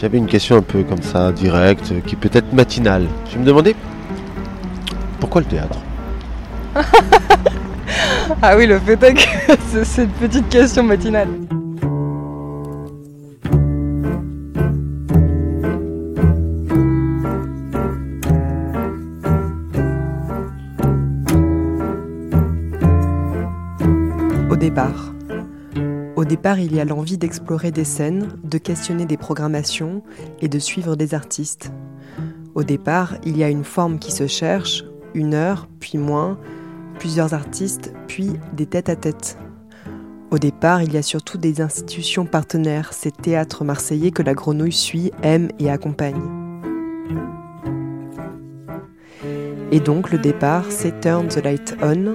J'avais une question un peu comme ça, directe, qui peut être matinale. Je me demandais pourquoi le théâtre? Ah oui, le fait est que c'est- une petite question matinale. Départ, il y a l'envie d'explorer des scènes, de questionner des programmations et de suivre des artistes. Au départ, il y a une forme qui se cherche, une heure, puis moins, plusieurs artistes, puis des tête-à-tête. Au départ, il y a surtout des institutions partenaires, ces théâtres marseillais que la grenouille suit, aime et accompagne. Et donc le départ, c'est Turn the Light On,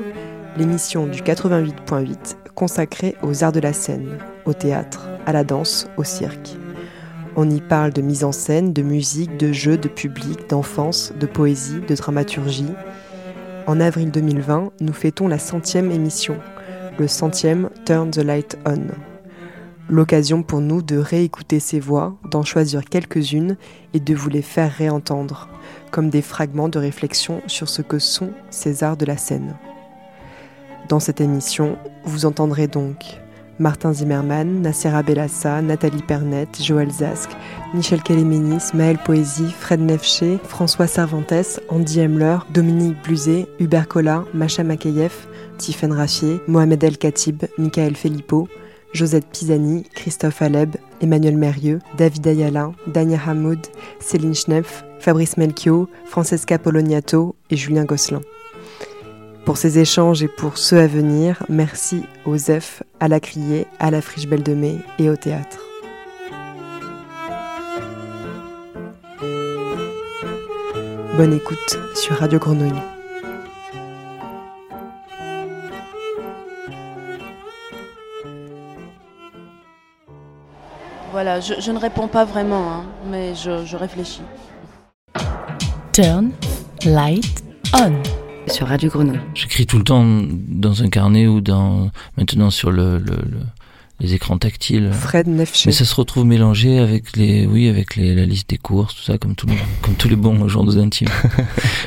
l'émission du 88.8 consacrée aux arts de la scène, au théâtre, à la danse, au cirque. On y parle de mise en scène, de musique, de jeu, de public, d'enfance, de poésie, de dramaturgie. En avril 2020, nous fêtons la centième émission, le centième Turn the Light On. L'occasion pour nous de réécouter ces voix, d'en choisir quelques-unes et de vous les faire réentendre, comme des fragments de réflexion sur ce que sont ces arts de la scène. Dans cette émission, vous entendrez donc Martin Zimmermann, Nassera Bellassa, Nathalie Pernet, Joël Zask, Michel Kéléménis, Maël Poésie, Fred Nefché, François Cervantes, Andy Hemler, Dominique Bluzet, Hubert Collat, Macha Makeyev, Tiffaine Raffier, Mohamed El Khatib, Michael Filippo, Josette Pisani, Christophe Aleb, Emmanuel Mérieux, David Ayala, Dania Hamoud, Céline Schneff, Fabrice Melchior, Francesca Poloniato et Julien Gosselin. Pour ces échanges et pour ceux à venir, merci aux Zef, à la Criée, à la Friche Belle de Mai et au théâtre. Bonne écoute sur Radio Grenouille. Voilà, je, je ne réponds pas vraiment, hein, mais je, je réfléchis. Turn. Light. On. Sur Radio Grenouille. J'écris tout le temps dans un carnet ou dans maintenant sur le, le- le- les écrans tactiles. Fred Nefché. Mais ça se retrouve mélangé avec les, oui, avec les, la liste des courses, tout ça, comme, tout le- comme tous les bons journaux intimes.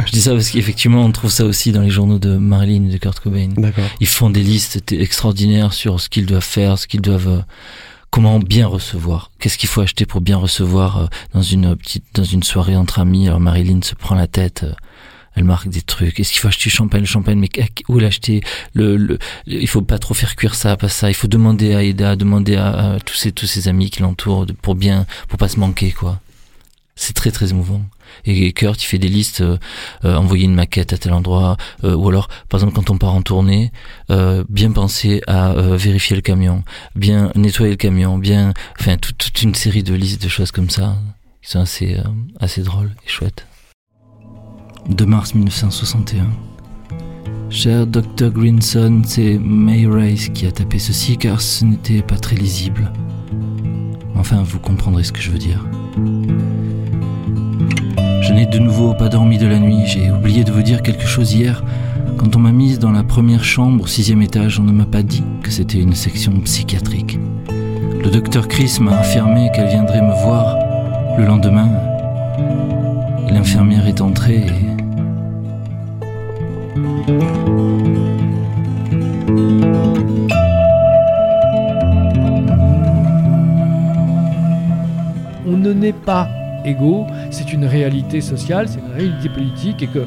Je dis ça parce qu'effectivement, on trouve ça aussi dans les journaux de Marilyn et de Kurt Cobain. D'accord. Ils font des listes extraordinaires sur ce qu'ils doivent faire, ce qu'ils doivent, euh, comment bien recevoir. Qu'est-ce qu'il faut acheter pour bien recevoir euh, dans une petite, dans une soirée entre amis. Alors Marilyn se prend la tête. Elle marque des trucs. Est-ce qu'il faut acheter champagne, le champagne, mais où l'acheter? Le, le, il faut pas trop faire cuire ça, pas ça. Il faut demander à Eda, demander à, tous ses tous ses amis qui l'entourent pour bien, pour pas se manquer quoi. C'est très très émouvant. Et Kurt, il fait des listes, euh, euh, envoyer une maquette à tel endroit, euh, ou alors, par exemple, quand on part en tournée, euh, bien penser à euh, vérifier le camion, bien nettoyer le camion, bien, enfin, toute, toute une série de listes de choses comme ça, qui sont assez, assez drôles et chouettes. 2 mars 1961. Cher Dr. Greenson, c'est May Rice qui a tapé ceci car ce n'était pas très lisible. Enfin, vous comprendrez ce que je veux dire. Je n'ai de nouveau pas dormi de la nuit. J'ai oublié de vous dire quelque chose hier. Quand on m'a mise dans la première chambre au sixième étage, on ne m'a pas dit que c'était une section psychiatrique. Le docteur Chris m'a affirmé qu'elle viendrait me voir le lendemain. L'infirmière est entrée et... on ne naît pas égaux, c'est une réalité sociale, c'est une réalité politique, et que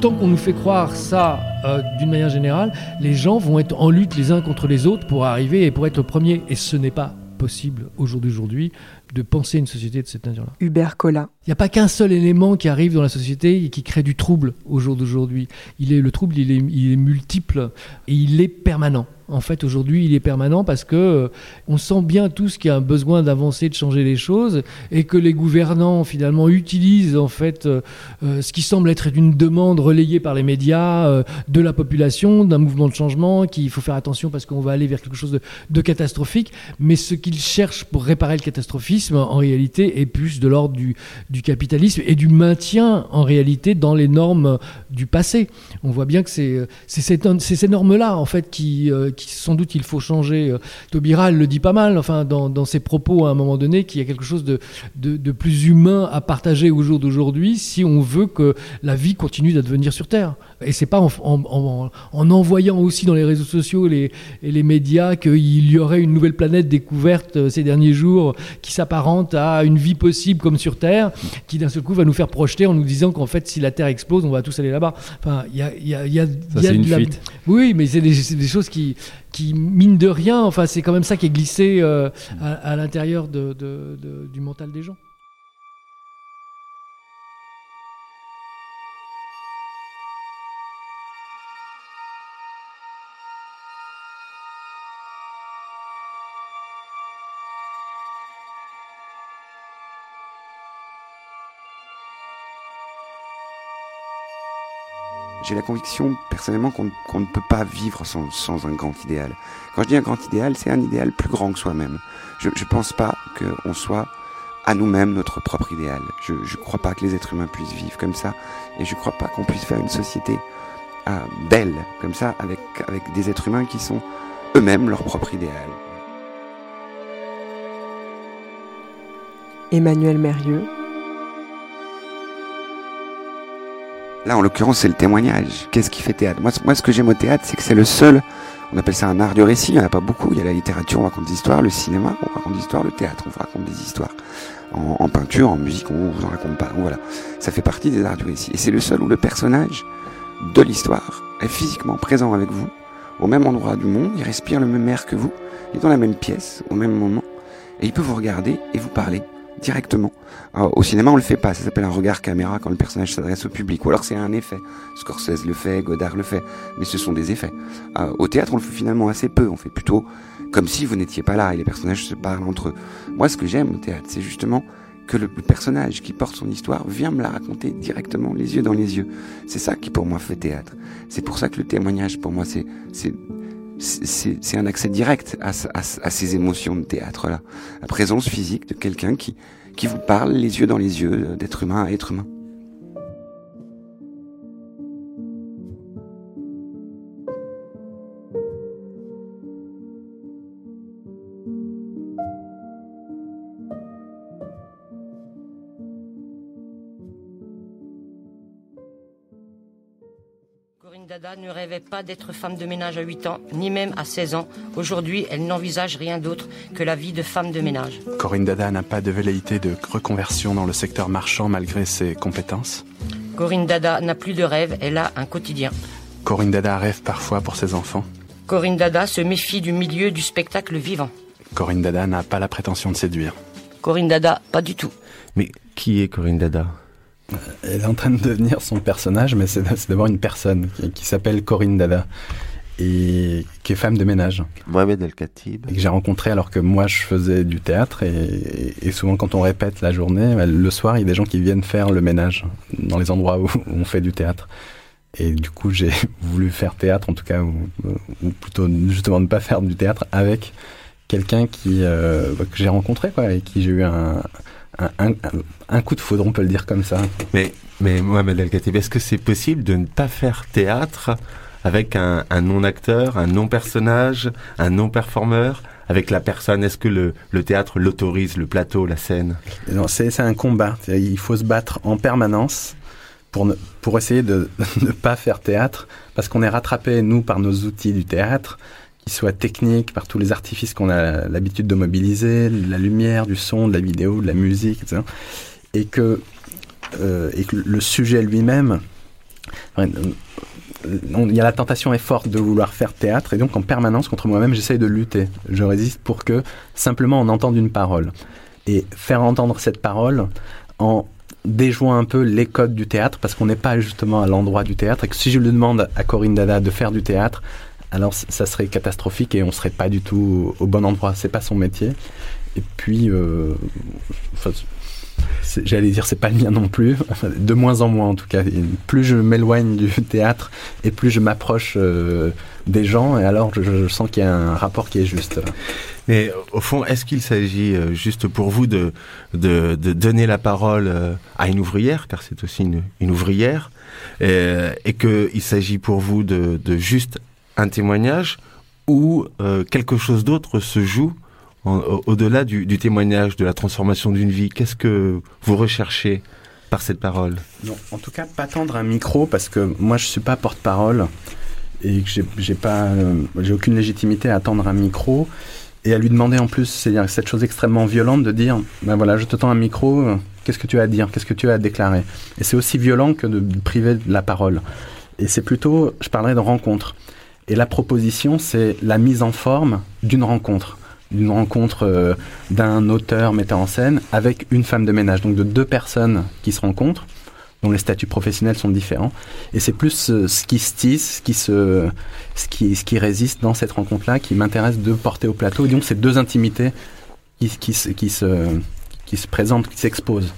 tant qu'on nous fait croire ça euh, d'une manière générale, les gens vont être en lutte les uns contre les autres pour arriver et pour être premiers, et ce n'est pas possible au jour d'aujourd'hui de penser une société de cette nature-là. Hubert Collin. Il n'y a pas qu'un seul élément qui arrive dans la société et qui crée du trouble au jour d'aujourd'hui. Il est le trouble, il est, il est multiple et il est permanent. En fait, aujourd'hui, il est permanent parce que euh, on sent bien tous qu'il y a un besoin d'avancer, de changer les choses, et que les gouvernants finalement utilisent en fait euh, euh, ce qui semble être une demande relayée par les médias de la population, d'un mouvement de changement, qu'il faut faire attention parce qu'on va aller vers quelque chose de, catastrophique. Mais ce qu'ils cherchent pour réparer le catastrophisme, en réalité, est plus de l'ordre du, capitalisme et du maintien en réalité dans les normes du passé. On voit bien que c'est ces normes-là en fait qui, qui sans doute il faut changer. Euh, Taubira elle le dit pas mal, enfin dans, dans ses propos à un moment donné, qu'il y a quelque chose de, de, de plus humain à partager au jour d'aujourd'hui si on veut que la vie continue d'advenir sur Terre. Et c'est pas en, en, en- en envoyant aussi dans les réseaux sociaux les, et les médias qu'il y aurait une nouvelle planète découverte euh, ces derniers jours qui s'apparente à une vie possible comme sur Terre, qui d'un seul coup va nous faire projeter en nous disant qu'en fait si la Terre explose, on va tous aller là-bas. Enfin, il y a, y a, y a, Ça, il y a c'est une de la- fuite. oui, mais c'est des, c'est des choses qui, qui, mine de rien, enfin, c'est quand même ça qui est glissé euh, à, l'intérieur du mental des gens. J'ai la conviction, personnellement, qu'on ne peut pas vivre sans, un grand idéal. Quand je dis un grand idéal, c'est un idéal plus grand que soi-même. Je ne pense pas qu'on soit à nous-mêmes notre propre idéal. Je ne crois pas que les êtres humains puissent vivre comme ça, et je ne crois pas qu'on puisse faire une société ah, belle comme ça, avec, avec des êtres humains qui sont eux-mêmes leur propre idéal. Emmanuel Mérieux. Là, en l'occurrence, c'est le témoignage. Qu'est-ce qui fait théâtre? Moi, moi, ce que j'aime au théâtre, c'est que c'est le seul. On appelle ça un art de récit. Il n'y en a pas beaucoup. Il y a la littérature, on raconte des histoires. Le cinéma, on raconte des histoires. Le théâtre, on raconte des histoires. En, peinture, en musique, on vous en raconte pas. Voilà. Ça fait partie des arts du récit. Et c'est le seul où le personnage de l'histoire est physiquement présent avec vous, au même endroit du monde. Il respire le même air que vous. Il est dans la même pièce, au même moment. Et il peut vous regarder et vous parler directement. Alors, au cinéma, on le fait pas. Ça s'appelle un regard caméra quand le personnage s'adresse au public. Ou alors c'est un effet. Scorsese le fait, Godard le fait. Mais ce sont des effets. Euh, au théâtre, on le fait finalement assez peu. On fait plutôt comme si vous n'étiez pas là et les personnages se parlent entre eux. Moi, ce que j'aime au théâtre, c'est justement que le le personnage qui porte son histoire vient me la raconter directement, les yeux dans les yeux. C'est ça qui pour moi fait théâtre. C'est pour ça que le témoignage, pour moi, c'est c'est un accès direct à, à, à ces émotions de théâtre-là. La présence physique de quelqu'un qui, qui vous parle les yeux dans les yeux, euh, d'être humain à être humain. Corinne Dada ne rêvait pas d'être femme de ménage à 8 ans, ni même à 16 ans. Aujourd'hui, elle n'envisage rien d'autre que la vie de femme de ménage. Corinne Dada n'a pas de velléité de reconversion dans le secteur marchand malgré ses compétences. Corinne Dada n'a plus de rêve, elle a un quotidien. Corinne Dada rêve parfois pour ses enfants. Corinne Dada se méfie du milieu du spectacle vivant. Corinne Dada n'a pas la prétention de séduire. Corinne Dada, pas du tout. Mais qui est Corinne Dada? Elle est en train de devenir son personnage, mais c'est d'abord une personne qui, qui s'appelle Corinne Dada et qui est femme de ménage. Mohamed El Khatib. Et que j'ai rencontré alors que moi je faisais du théâtre et, et souvent quand on répète la journée, bah, le soir il y a des gens qui viennent faire le ménage dans les endroits où on fait du théâtre. Et du coup j'ai voulu faire théâtre en tout cas, ou, ou plutôt justement ne pas faire du théâtre avec quelqu'un qui euh, bah, que j'ai rencontré quoi, et qui j'ai eu un, un, un, un coup de foudre, on peut le dire comme ça. Mais, mais Mohamed El est-ce que c'est possible de ne pas faire théâtre avec un, un non-acteur, un non-personnage, un non-performeur? Avec la personne, est-ce que le, le théâtre l'autorise, le plateau, la scène? Non, c'est un combat. Il faut se battre en permanence pour, ne, pour essayer de ne pas faire théâtre, parce qu'on est rattrapé, nous, par nos outils du théâtre, qu'ils soient techniques, par tous les artifices qu'on a l'habitude de mobiliser, la lumière, du son, de la vidéo, de la musique, etc. Et que, euh, et que le sujet lui-même, il y a la tentation est forte de vouloir faire théâtre, et donc en permanence contre moi-même, j'essaye de lutter. Je résiste pour que simplement on entende une parole. Et faire entendre cette parole en déjouant un peu les codes du théâtre, parce qu'on n'est pas justement à l'endroit du théâtre, et que si je lui demande à Corinne Dada de faire du théâtre, alors ça serait catastrophique et on serait pas du tout au bon endroit. C'est pas son métier. Et puis, euh, enfin, j'allais dire c'est pas le mien non plus, de moins en moins en tout cas. Et plus je m'éloigne du théâtre et plus je m'approche euh, des gens, et alors je, sens qu'il y a un rapport qui est juste. Mais au fond, est-ce qu'il s'agit euh, juste pour vous de, de, donner la parole euh, à une ouvrière, car c'est aussi une, ouvrière, euh, et qu'il s'agit pour vous de, de juste un témoignage ou euh, quelque chose d'autre se joue au-delà du, témoignage, de la transformation d'une vie? Qu'est-ce que vous recherchez par cette parole? Non, en tout cas, pas tendre un micro parce que moi je suis pas porte-parole et que euh, j'ai aucune légitimité à tendre un micro et à lui demander en plus, c'est-à-dire cette chose extrêmement violente de dire, ben voilà, je te tends un micro, qu'est-ce que tu as à dire, qu'est-ce que tu as à déclarer? Et c'est aussi violent que de priver de la parole. Et c'est plutôt, je parlerais de rencontre. Et la proposition, c'est la mise en forme d'une rencontre d'une rencontre euh, d'un auteur metteur en scène avec une femme de ménage, donc de deux personnes qui se rencontrent, dont les statuts professionnels sont différents. Et c'est plus euh, ce qui se tisse, ce qui, se, ce qui, ce qui résiste dans cette rencontre-là qui m'intéresse de porter au plateau. Et donc, c'est deux intimités qui, se- qui, se, qui se présentent, qui s'exposent.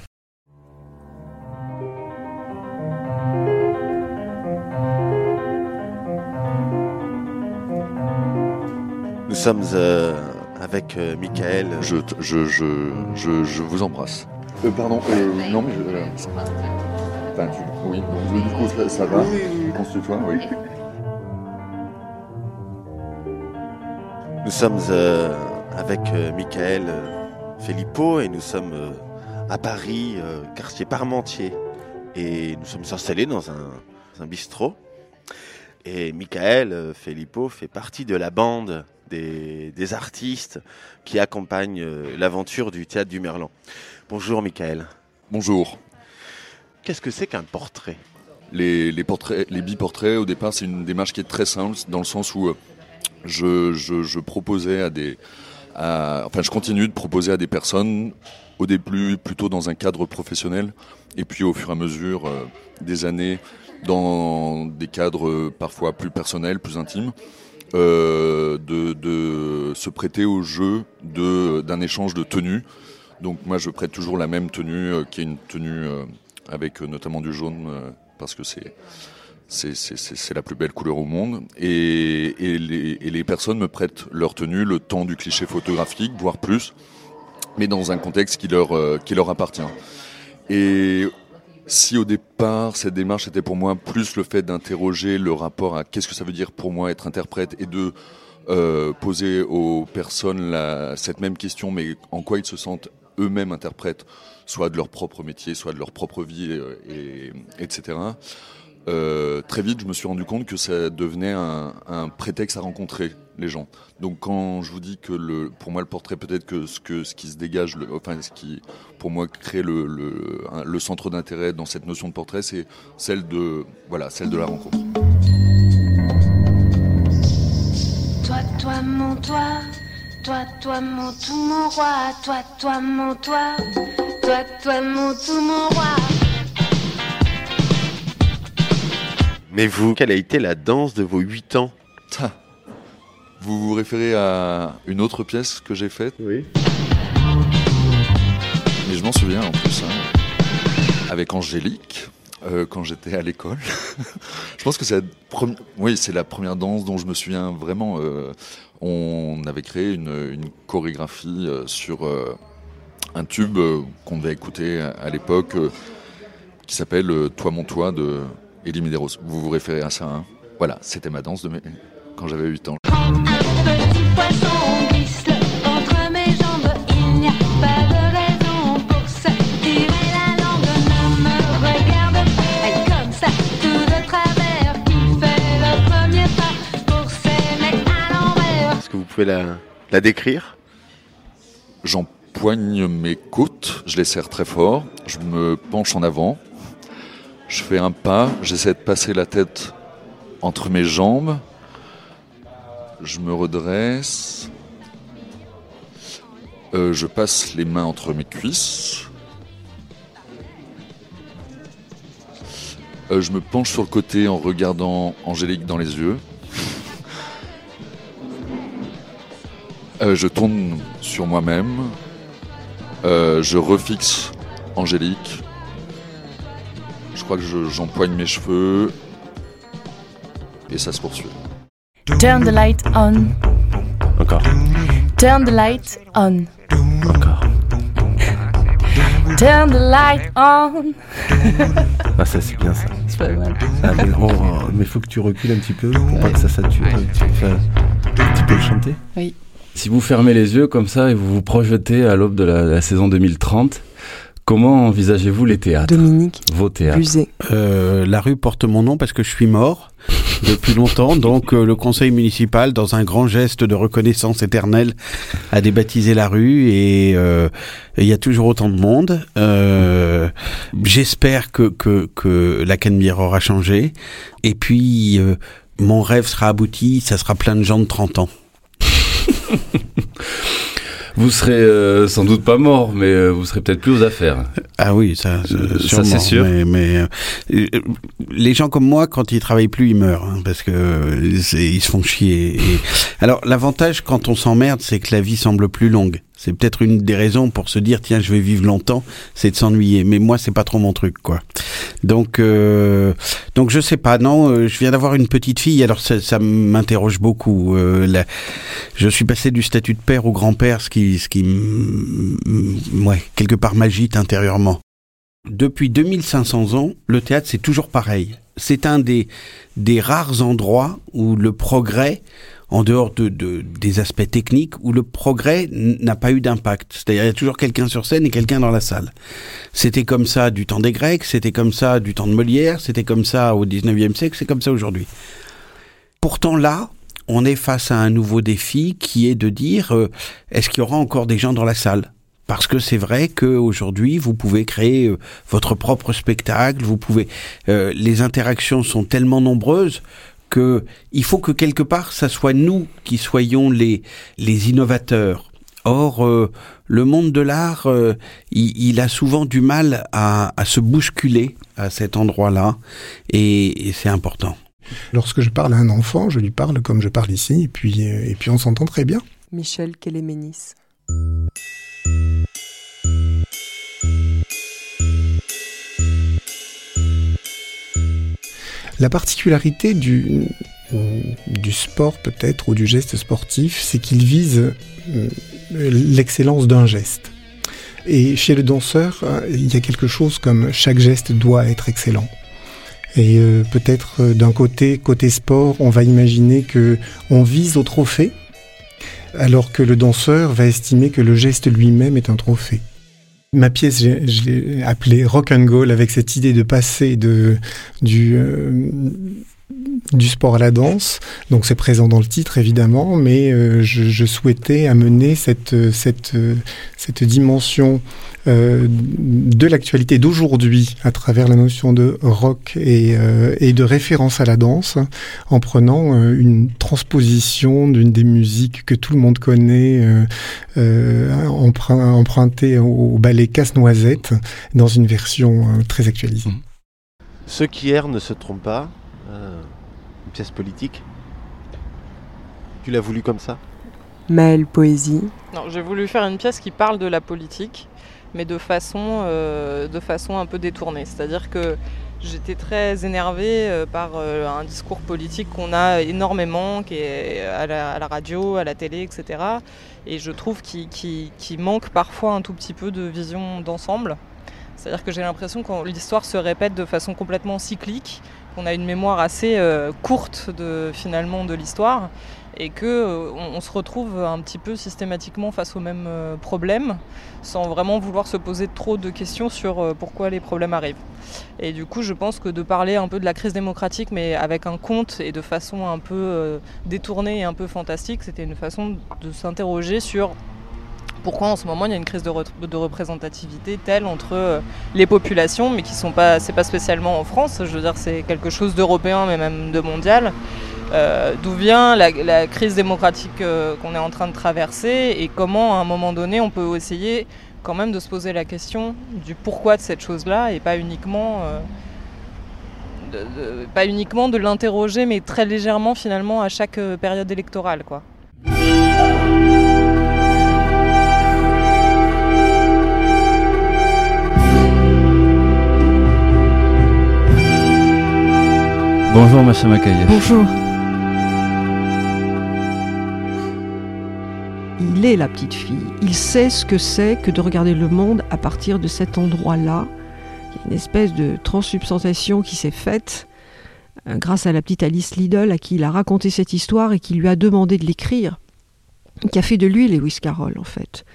Sommes euh, avec euh, Michael. Je, je, je, je, je vous embrasse. Euh, pardon, euh, non mais je... euh, Enfin, tu... Oui, donc du coup ça, ça va On se tutoie, oui. Nous sommes euh, avec euh, Michael euh, Filippo et nous sommes euh, à Paris, euh, quartier Parmentier. Et nous sommes installés dans un, un bistrot. Et Michael euh, Filippo fait partie de la bande des, des artistes qui accompagnent euh, l'aventure du théâtre du Merlan. Bonjour Michael. Bonjour. Qu'est-ce que c'est qu'un portrait? Les, les, portraits, les biportraits, au départ, c'est une démarche qui est très simple, dans le sens où euh, je, je, je proposais à des... à- enfin, je continue de proposer à des personnes, au début plutôt dans un cadre professionnel, et puis au fur et à mesure euh, des années, dans des cadres parfois plus personnels, plus intimes, euh, de, de se prêter au jeu d'un échange de tenues. Donc moi, je prête toujours la même tenue, euh, qui est une tenue euh, avec notamment du jaune, parce que c'est c'est- la plus belle couleur au monde. Et, et, les, et les personnes me prêtent leur tenue le temps du cliché photographique, voire plus, mais dans un contexte qui leur, qui leur appartient. Et si au départ, cette démarche était pour moi plus le fait d'interroger le rapport à qu'est-ce que ça veut dire pour moi être interprète et de euh, poser aux personnes cette même question, mais en quoi ils se sentent eux-mêmes interprètes, soit de leur propre métier, soit de leur propre vie, euh, et, etc. Euh, très vite, je me suis rendu compte que ça devenait un prétexte à rencontrer les gens. Donc, quand je vous dis que le, pour moi, le portrait, peut-être que ce, que ce qui se dégage, le- enfin, ce qui, pour moi, crée le, le, un- le centre d'intérêt dans cette notion de portrait, c'est celle de, voilà, celle de la rencontre. Toi, toi, mon toi, toi, toi, mon tout, mon roi, toi, toi, mon toi, toi, toi, mon tout, mon roi. Mais vous, quelle a été la danse de vos 8 ans? Vous vous référez à une autre pièce que j'ai faite Oui. Mais je m'en souviens en plus, hein, avec Angélique, euh, quand j'étais à l'école. je pense que c'est la, premi- oui, c'est la première danse dont je me souviens vraiment. euh, on avait créé une, une chorégraphie euh, sur un tube qu'on devait écouter à, à l'époque, qui s'appelle Toi mon toi de Elie Medeiros. Vous vous référez à ça hein? Voilà, c'était ma danse de mes... quand j'avais 8 ans. La langue. Ne me regarde pas comme ça, tout de travers, qui fait le premier pas pour s'aimer à l'envers. Est-ce que vous pouvez la, la décrire? J'empoigne mes côtes, je les serre très fort, je me penche en avant, je fais un pas, j'essaie de passer la tête entre mes jambes. Je me redresse. Euh, je passe les mains entre mes cuisses. Euh, je me penche sur le côté en regardant Angélique dans les yeux. Euh, je tourne sur moi-même. Je refixe Angélique. Je crois que je- j'empoigne mes cheveux. Et ça se poursuit. Turn the light on. Encore. Turn the light on. Encore. Turn the light on. Ah, ça, c'est bien ça. C'est pas mal. Ah, mais oh, mais faut que tu recules un petit peu pour pas que ça sature. Tu petit peu le chanter Oui. Si vous fermez les yeux comme ça et vous vous projetez à l'aube de la, la saison 2030, comment envisagez-vous les théâtres? Dominique Vos théâtres Euh, la rue porte mon nom parce que je suis mort depuis longtemps. Donc euh, le conseil municipal, dans un grand geste de reconnaissance éternelle, a débaptisé la rue et euh, il y a toujours autant de monde. Euh, J'espère que, que, que la Canebière aura changé. Et puis mon rêve sera abouti, ça sera plein de gens de 30 ans. Vous serez euh, sans doute pas mort, mais euh, vous serez peut-être plus aux affaires. Ah oui, ça, ça, Euh, ça, c'est sûr. Mais, mais, euh, les gens comme moi, quand ils travaillent plus, ils meurent hein, parce que ils se font chier. Et- Alors l'avantage quand on s'emmerde, c'est que la vie semble plus longue. C'est peut-être une des raisons pour se dire tiens, je vais vivre longtemps, c'est de s'ennuyer. Mais moi, c'est pas trop mon truc, quoi. Donc, euh, donc je sais pas. Non, euh, je viens d'avoir une petite fille, alors ça, ça m'interroge beaucoup. Euh, je suis passé du statut de père au grand-père, ce qui, ce qui, ouais, quelque part m'agite intérieurement. Depuis 2500 ans, le théâtre, c'est toujours pareil. C'est un des, des rares endroits où le progrès, en dehors de, de- des aspects techniques, où le progrès n'a pas eu d'impact. C'est-à-dire, il y a toujours quelqu'un sur scène et quelqu'un dans la salle. C'était comme ça du temps des Grecs, c'était comme ça du temps de Molière, c'était comme ça au 19e siècle, c'est comme ça aujourd'hui. Pourtant là, on est face à un nouveau défi qui est de dire euh, est-ce qu'il y aura encore des gens dans la salle? Parce que c'est vrai qu'aujourd'hui, vous pouvez créer euh, votre propre spectacle, vous pouvez. euh, les interactions sont tellement nombreuses que il faut que quelque part, ça soit nous qui soyons les les innovateurs. Or, euh, le monde de l'art, euh, il, il a souvent du mal à, à se bousculer à cet endroit-là, et, et c'est important. Lorsque je parle à un enfant, je lui parle comme je parle ici, et puis, euh, et puis on s'entend très bien. Michel Kéléménis. La particularité du, du sport peut-être ou du geste sportif, c'est qu'il vise euh, l'excellence d'un geste. Et chez le danseur, euh, il y a quelque chose comme chaque geste doit être excellent. Et euh, peut-être euh, d'un côté, côté sport, on va imaginer que on vise au trophée, alors que le danseur va estimer que le geste lui-même est un trophée. Ma pièce, je l'ai appelée Rock and Goal avec cette idée de passer euh, du sport à la danse. Donc c'est présent dans le titre évidemment, mais euh, je, souhaitais amener cette dimension euh, de l'actualité d'aujourd'hui à travers la notion de rock et, euh, et de référence à la danse en prenant euh, une transposition d'une des musiques que tout le monde connaît euh, euh, emprunt- empruntée au, ballet Casse-Noisette dans une version euh, très actualisée. Ceux qui errent ne se trompent pas. Euh, une pièce politique. Tu l'as voulu comme ça? Maëlle Poésie. Non, j'ai voulu faire une pièce qui parle de la politique, mais de façon, euh, de façon un peu détournée. C'est-à-dire que j'étais très énervée euh, par euh, un discours politique qu'on a énormément, qui est à la, radio, à la télé, etc. Et je trouve qu'il qu'il manque parfois un tout petit peu de vision d'ensemble. C'est-à-dire que j'ai l'impression que l'histoire se répète de façon complètement cyclique, qu'on a une mémoire assez courte de, finalement de l'histoire et que euh, on, se retrouve un petit peu systématiquement face aux mêmes euh, problèmes sans vraiment vouloir se poser trop de questions sur euh, pourquoi les problèmes arrivent. Et du coup, je pense que de parler un peu de la crise démocratique mais avec un conte et de façon un peu détournée et un peu fantastique, c'était une façon de s'interroger sur pourquoi en ce moment il y a une crise de, re- de représentativité telle entre les populations, mais qui sont pas, c'est pas spécialement en France, je veux dire c'est quelque chose d'européen, mais même de mondial. Euh, D'où vient la, la crise démocratique euh, qu'on est en train de traverser et comment à un moment donné on peut essayer quand même de se poser la question du pourquoi de cette chose-là et pas uniquement euh, de, de- pas uniquement de l'interroger, mais très légèrement finalement à chaque euh, période électorale, quoi. Bonjour Macha Makayev. Bonjour. Il est la petite fille. Il sait ce que c'est que de regarder le monde à partir de cet endroit-là. Une espèce de transsubstantiation qui s'est faite euh, grâce à la petite Alice Liddell à qui il a raconté cette histoire et qui lui a demandé de l'écrire, qui a fait de lui Lewis Carroll en fait.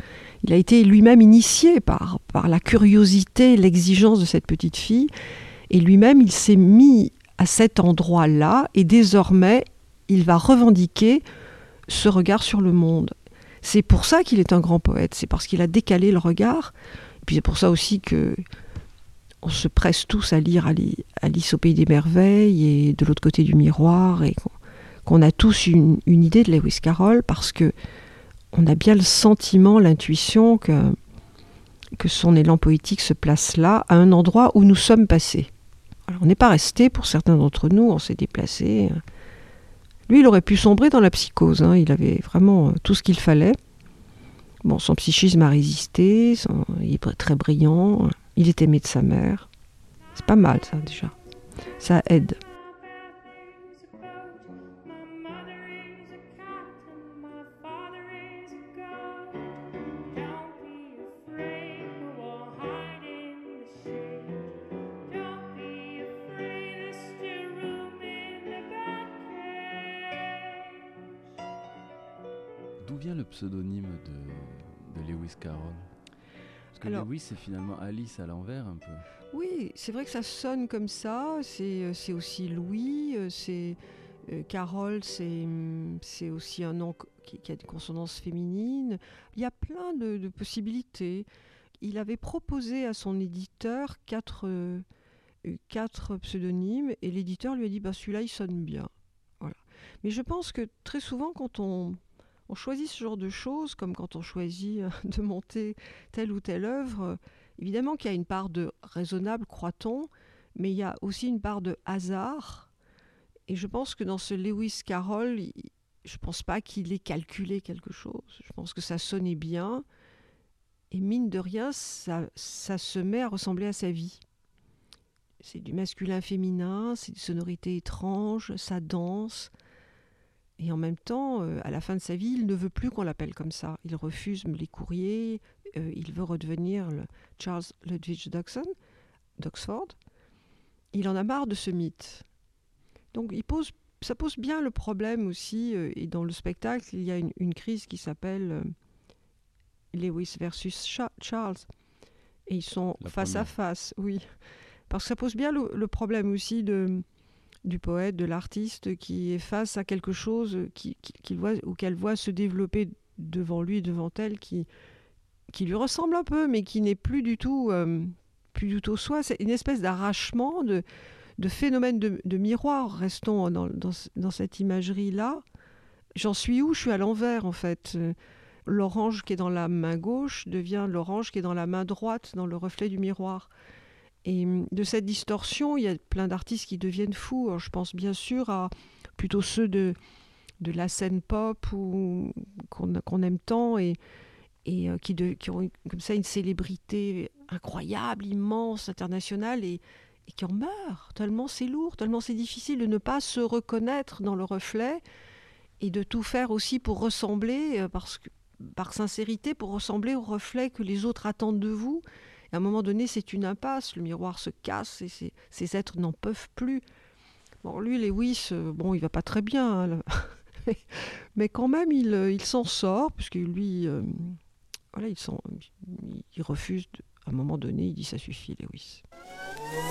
Il a été lui-même initié par, par la curiosité, l'exigence de cette petite fille, et lui-même il s'est mis à cet endroit-là, et désormais il va revendiquer ce regard sur le monde. C'est pour ça qu'il est un grand poète, c'est parce qu'il a décalé le regard, et puis c'est pour ça aussi que on se presse tous à lire Ali- Alice au pays des merveilles et de l'autre côté du miroir, et qu'on- a tous une, idée de Lewis Carroll, parce que on a bien le sentiment, l'intuition que, que son élan poétique se place là, à un endroit où nous sommes passés. Alors, on n'est pas resté, pour certains d'entre nous, on s'est déplacé. Lui, il aurait pu sombrer dans la psychose, hein, il avait vraiment euh, tout ce qu'il fallait. Bon, son psychisme a résisté, il est très brillant, il est aimé de sa mère. C'est pas mal, ça, déjà. Ça aide. Le pseudonyme de, de Lewis Carroll Parce que Alors- Lewis, c'est finalement Alice à l'envers un peu. Oui, c'est vrai que ça sonne comme ça. C'est euh, aussi Louis, euh, c'est euh, Carole, c'est hum, c'est aussi un nom qui, qui a des consonances féminines. Il y a plein de, de possibilités. Il avait proposé à son éditeur quatre, euh, quatre pseudonymes et l'éditeur lui a dit bah, celui-là il sonne bien. Voilà. Mais je pense que très souvent quand on, on choisit ce genre de choses, comme quand on choisit euh, de monter telle ou telle œuvre, évidemment qu'il y a une part de raisonnable, croit-on, mais il y a aussi une part de hasard. Et je pense que dans ce Lewis Carroll, je ne pense pas qu'il ait calculé quelque chose. Je pense que ça sonnait bien. Et mine de rien, ça, ça se met à ressembler à sa vie. C'est du masculin-féminin, c'est des sonorités étranges, ça danse. Et en même temps, euh, à la fin de sa vie, il ne veut plus qu'on l'appelle comme ça. Il refuse les courriers, euh, il veut redevenir le Charles Ludwig Dodson d'Oxford. Il en a marre de ce mythe. Donc il pose, ça pose bien le problème aussi, euh, et dans le spectacle, il y a une, une crise qui s'appelle Lewis versus Cha- Charles. Et ils sont La face à face, oui. Parce que ça pose bien le, le problème aussi de, du poète, de l'artiste qui est face à quelque chose qui, qui- qu'il voit, ou qu'elle voit se développer devant lui, devant elle, qui, lui ressemble un peu, mais qui n'est plus du tout, euh, plus du tout soi. C'est une espèce d'arrachement, de, phénomène de, miroir. Restons dans, dans, ce- dans cette imagerie-là. J'en suis où? Je suis à l'envers, en fait. L'orange qui est dans la main gauche devient l'orange qui est dans la main droite, dans le reflet du miroir. Et hum, de cette distorsion, il y a plein d'artistes qui deviennent fous. Je pense bien sûr à plutôt ceux de, de la scène pop ou qu'on aime tant et, euh, qui, ont comme ça une célébrité incroyable, immense, internationale et, qui en meurent. Tellement c'est lourd, tellement c'est difficile de ne pas se reconnaître dans le reflet et de tout faire aussi pour ressembler, euh, par sincérité, pour ressembler au reflet que les autres attendent de vous. Et à un moment donné, c'est une impasse, le miroir se casse et ces, ces êtres n'en peuvent plus. Bon, lui, Lewis, euh, bon, il va pas très bien, hein, mais, quand même, il, euh, il s'en sort, puisque lui, euh, voilà, il, s'en- il- il refuse, de- à un moment donné, il dit ça suffit, Lewis.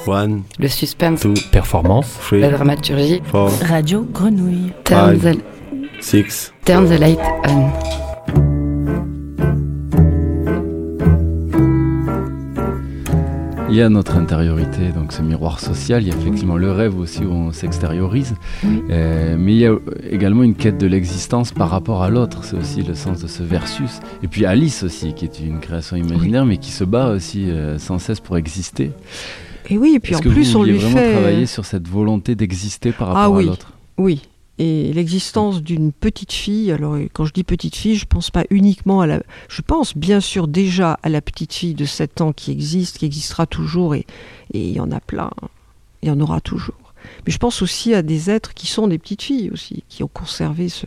One, Le suspense, two, Performance. three, la dramaturgie. four, Radio Grenouille. Turn five, the, six. turn the light on. Il y a notre intériorité, donc ce miroir social, il y a effectivement le rêve aussi où on s'extériorise, Euh, mais il y a également une quête de l'existence par rapport à l'autre, c'est aussi le sens de ce versus. Et puis Alice aussi, qui est une création imaginaire, mais qui se bat aussi euh, sans cesse pour exister. Et oui, et puis en que plus, vous on lui vraiment fait. travailler sur cette volonté d'exister par rapport ah oui, à l'autre? Oui. Et l'existence d'une petite fille, alors quand je dis petite fille, je pense pas uniquement à la. Je pense bien sûr déjà à la petite fille de 7 ans qui existe, qui existera toujours, et et il y en a plein. Il y en aura toujours. Mais je pense aussi à des êtres qui sont des petites filles aussi, qui ont conservé ce,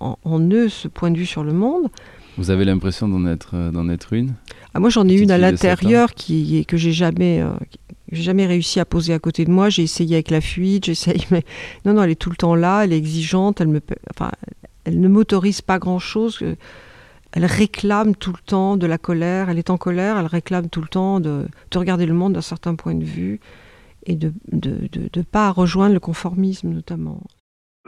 en, eux ce point de vue sur le monde. Vous avez l'impression d'en être, euh, d'en être une? Ah, moi, j'en ai une à l'intérieur qui que j'ai jamais, euh, j'ai jamais réussi à poser à côté de moi. J'ai essayé avec la fuite, j'essaye, mais non, non, elle est tout le temps là. Elle est exigeante. Elle me, enfin, elle ne m'autorise pas grand chose. Elle réclame tout le temps de la colère. Elle est en colère. Elle réclame tout le temps de, de regarder le monde d'un certain point de vue et de de, de, de pas rejoindre le conformisme notamment.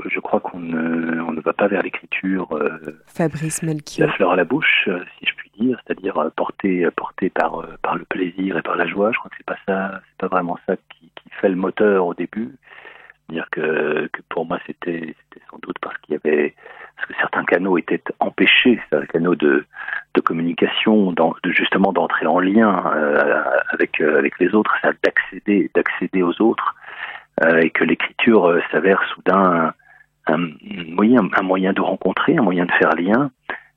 Je crois qu'on ne, on ne va pas vers l'écriture euh, Fabrice Melchior. la fleur à la bouche, euh, si je puis dire, c'est-à-dire euh, porté, euh, porté par, euh, par le plaisir et par la joie. Je crois que c'est pas ça, c'est pas vraiment ça qui, fait le moteur au début. Dire que, pour moi c'était, sans doute parce qu'il y avait, que certains canaux étaient empêchés, les canaux de, communication, de justement d'entrer en lien avec, les autres, d'accéder, d'accéder aux autres, et que l'écriture s'avère soudain un, un moyen, un moyen de rencontrer, un moyen de faire lien,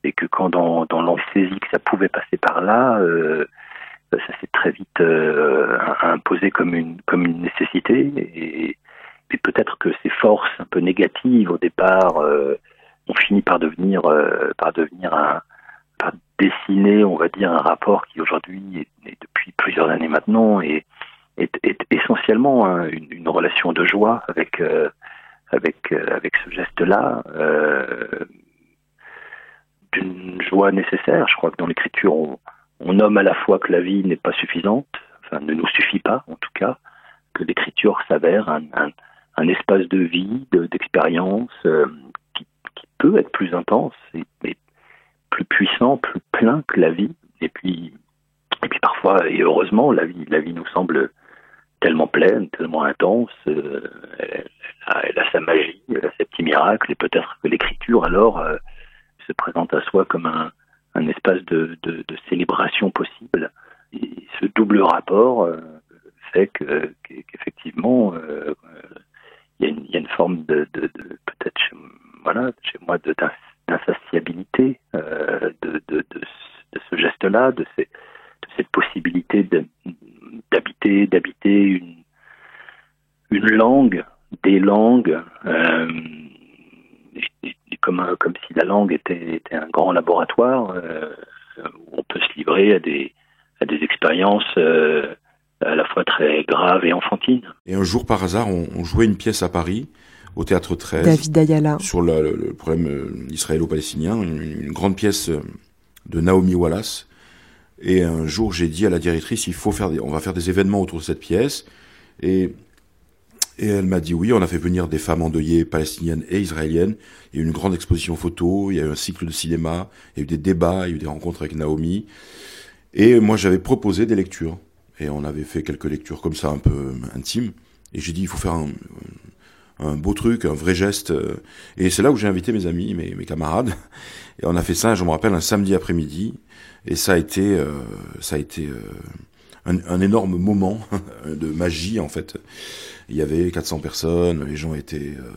et que quand dans, dans saisit que ça pouvait passer par là, euh, ça s'est très vite euh, imposé comme une, comme une nécessité, et, et peut-être que ces forces un peu négatives au départ euh, ont fini par devenir, euh, par devenir un, par dessiner, on va dire, un rapport qui aujourd'hui, est depuis plusieurs années maintenant, est, est, est essentiellement hein, une, une relation de joie avec, euh, avec, euh, avec ce geste-là, d'une joie nécessaire. Je crois que dans l'écriture, on, nomme à la fois que la vie n'est pas suffisante, enfin ne nous suffit pas en tout cas, que l'écriture s'avère un, espace de vie, de- d'expérience euh, qui, peut être plus intense, et, plus puissant, plus plein que la vie. Et puis, et puis parfois, et heureusement, la vie, la vie nous semble tellement pleine, tellement intense. euh, elle, a, elle a sa magie, elle a ses petits miracles, et peut-être que l'écriture alors euh, se présente à soi comme un, un espace de, de, célébration possible. Et ce double rapport euh, fait que qu'e- qu'effectivement, euh, euh, il y, a une- y a une forme de, de, peut-être chez, voilà, chez moi d'insatiabilité euh, de, ce- geste-là, de, ces- cette possibilité d'habiter d'habiter une, une langue, des langues, comme, un- comme si la langue était, était un grand laboratoire euh, où on peut se livrer à des, à des expériences euh, à la fois très graves et enfantines. Et un jour, par hasard, on, on jouait une pièce à Paris, au Théâtre 13. David Ayala. Sur le, le- le problème euh, israélo-palestinien, une, une grande pièce euh, de Naomi Wallace. Et un jour, j'ai dit à la directrice, il faut faire des, on va faire des événements autour de cette pièce. Et, et elle m'a dit oui, on a fait venir des femmes endeuillées palestiniennes et israéliennes. Il y a eu une grande exposition photo, il y a eu un cycle de cinéma, il y a eu des débats, il y a eu des rencontres avec Naomi. Et moi, j'avais proposé des lectures. Et on avait fait quelques lectures comme ça, un peu intimes. Et j'ai dit, il faut faire un, un beau truc, un vrai geste. euh. Et c'est là où j'ai invité mes amis, mes, camarades. Et on a fait ça, je me rappelle, un samedi après-midi. Et ça a été, euh, ça a été euh, un, énorme moment de magie, en fait. Il y avait 400 personnes, les gens étaient... euh,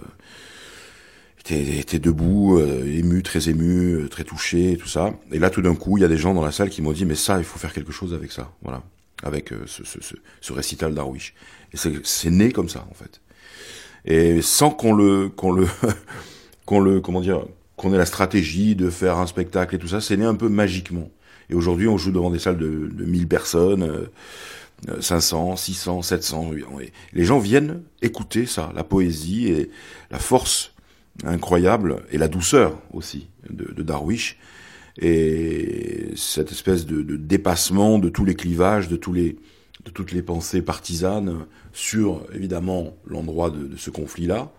étaient, étaient debout, euh, émus, très émus, euh, très touchés, tout ça. Et là, tout d'un coup, il y a des gens dans la salle qui m'ont dit, mais ça, il faut faire quelque chose avec ça, voilà, avec ce, ce, ce, récital d'Arwish. Et c'est né comme ça, en fait. Et sans qu'on le, qu'on le, qu'on le, comment dire, qu'on ait la stratégie de faire un spectacle et tout ça, c'est né un peu magiquement. Et aujourd'hui, on joue devant des salles de, de 1000 personnes, euh, euh, 500, 600, 700. Et Les gens viennent écouter ça, la poésie et la force incroyable et la douceur aussi de, Darwish et cette espèce de, dépassement de tous les clivages, de tous les de toutes les pensées partisanes sur évidemment l'endroit de, ce conflit-là,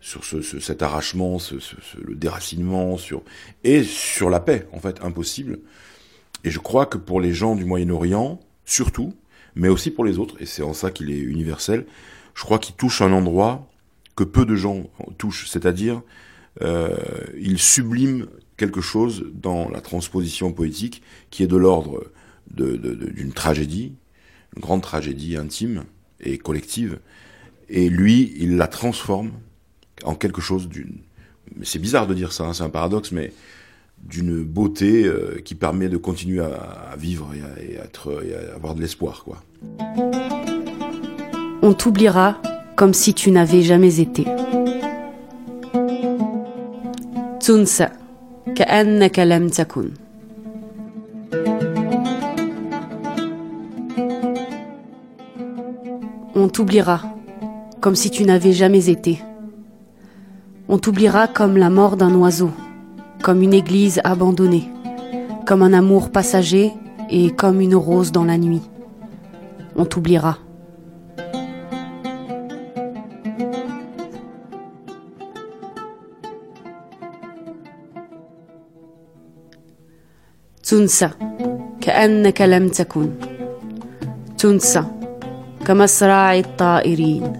sur ce, ce- cet arrachement, ce- le déracinement, sur et sur la paix en fait impossible. Et je crois que pour les gens du Moyen-Orient, surtout, mais aussi pour les autres, et c'est en ça qu'il est universel. Je crois qu'il touche un endroit que peu de gens touchent, c'est-à-dire euh, il sublime quelque chose dans la transposition poétique qui est de l'ordre d'une tragédie, une grande tragédie intime et collective, et lui, il la transforme en quelque chose d'une... C'est bizarre de dire ça, hein, c'est un paradoxe, mais d'une beauté euh, qui permet de continuer à, à vivre et à, et à être, et à avoir de l'espoir, quoi. On t'oubliera comme si tu n'avais jamais été. تنسى كأنك لم تكن On t'oubliera comme si tu n'avais jamais été. On t'oubliera comme la mort d'un oiseau, comme une église abandonnée, comme un amour passager et comme une rose dans la nuit. On t'oubliera. تنسى كأنك لم تكن تنسى كمصراع الطائرين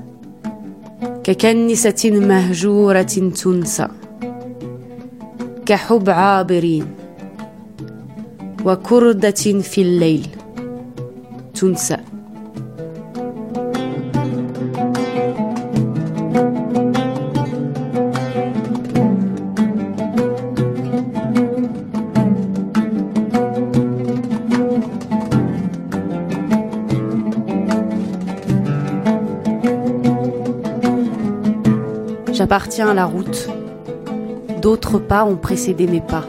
ككنسة مهجورة تنسى كحب عابرين وكردة في الليل تنسى J'appartiens à la route. D'autres pas ont précédé mes pas.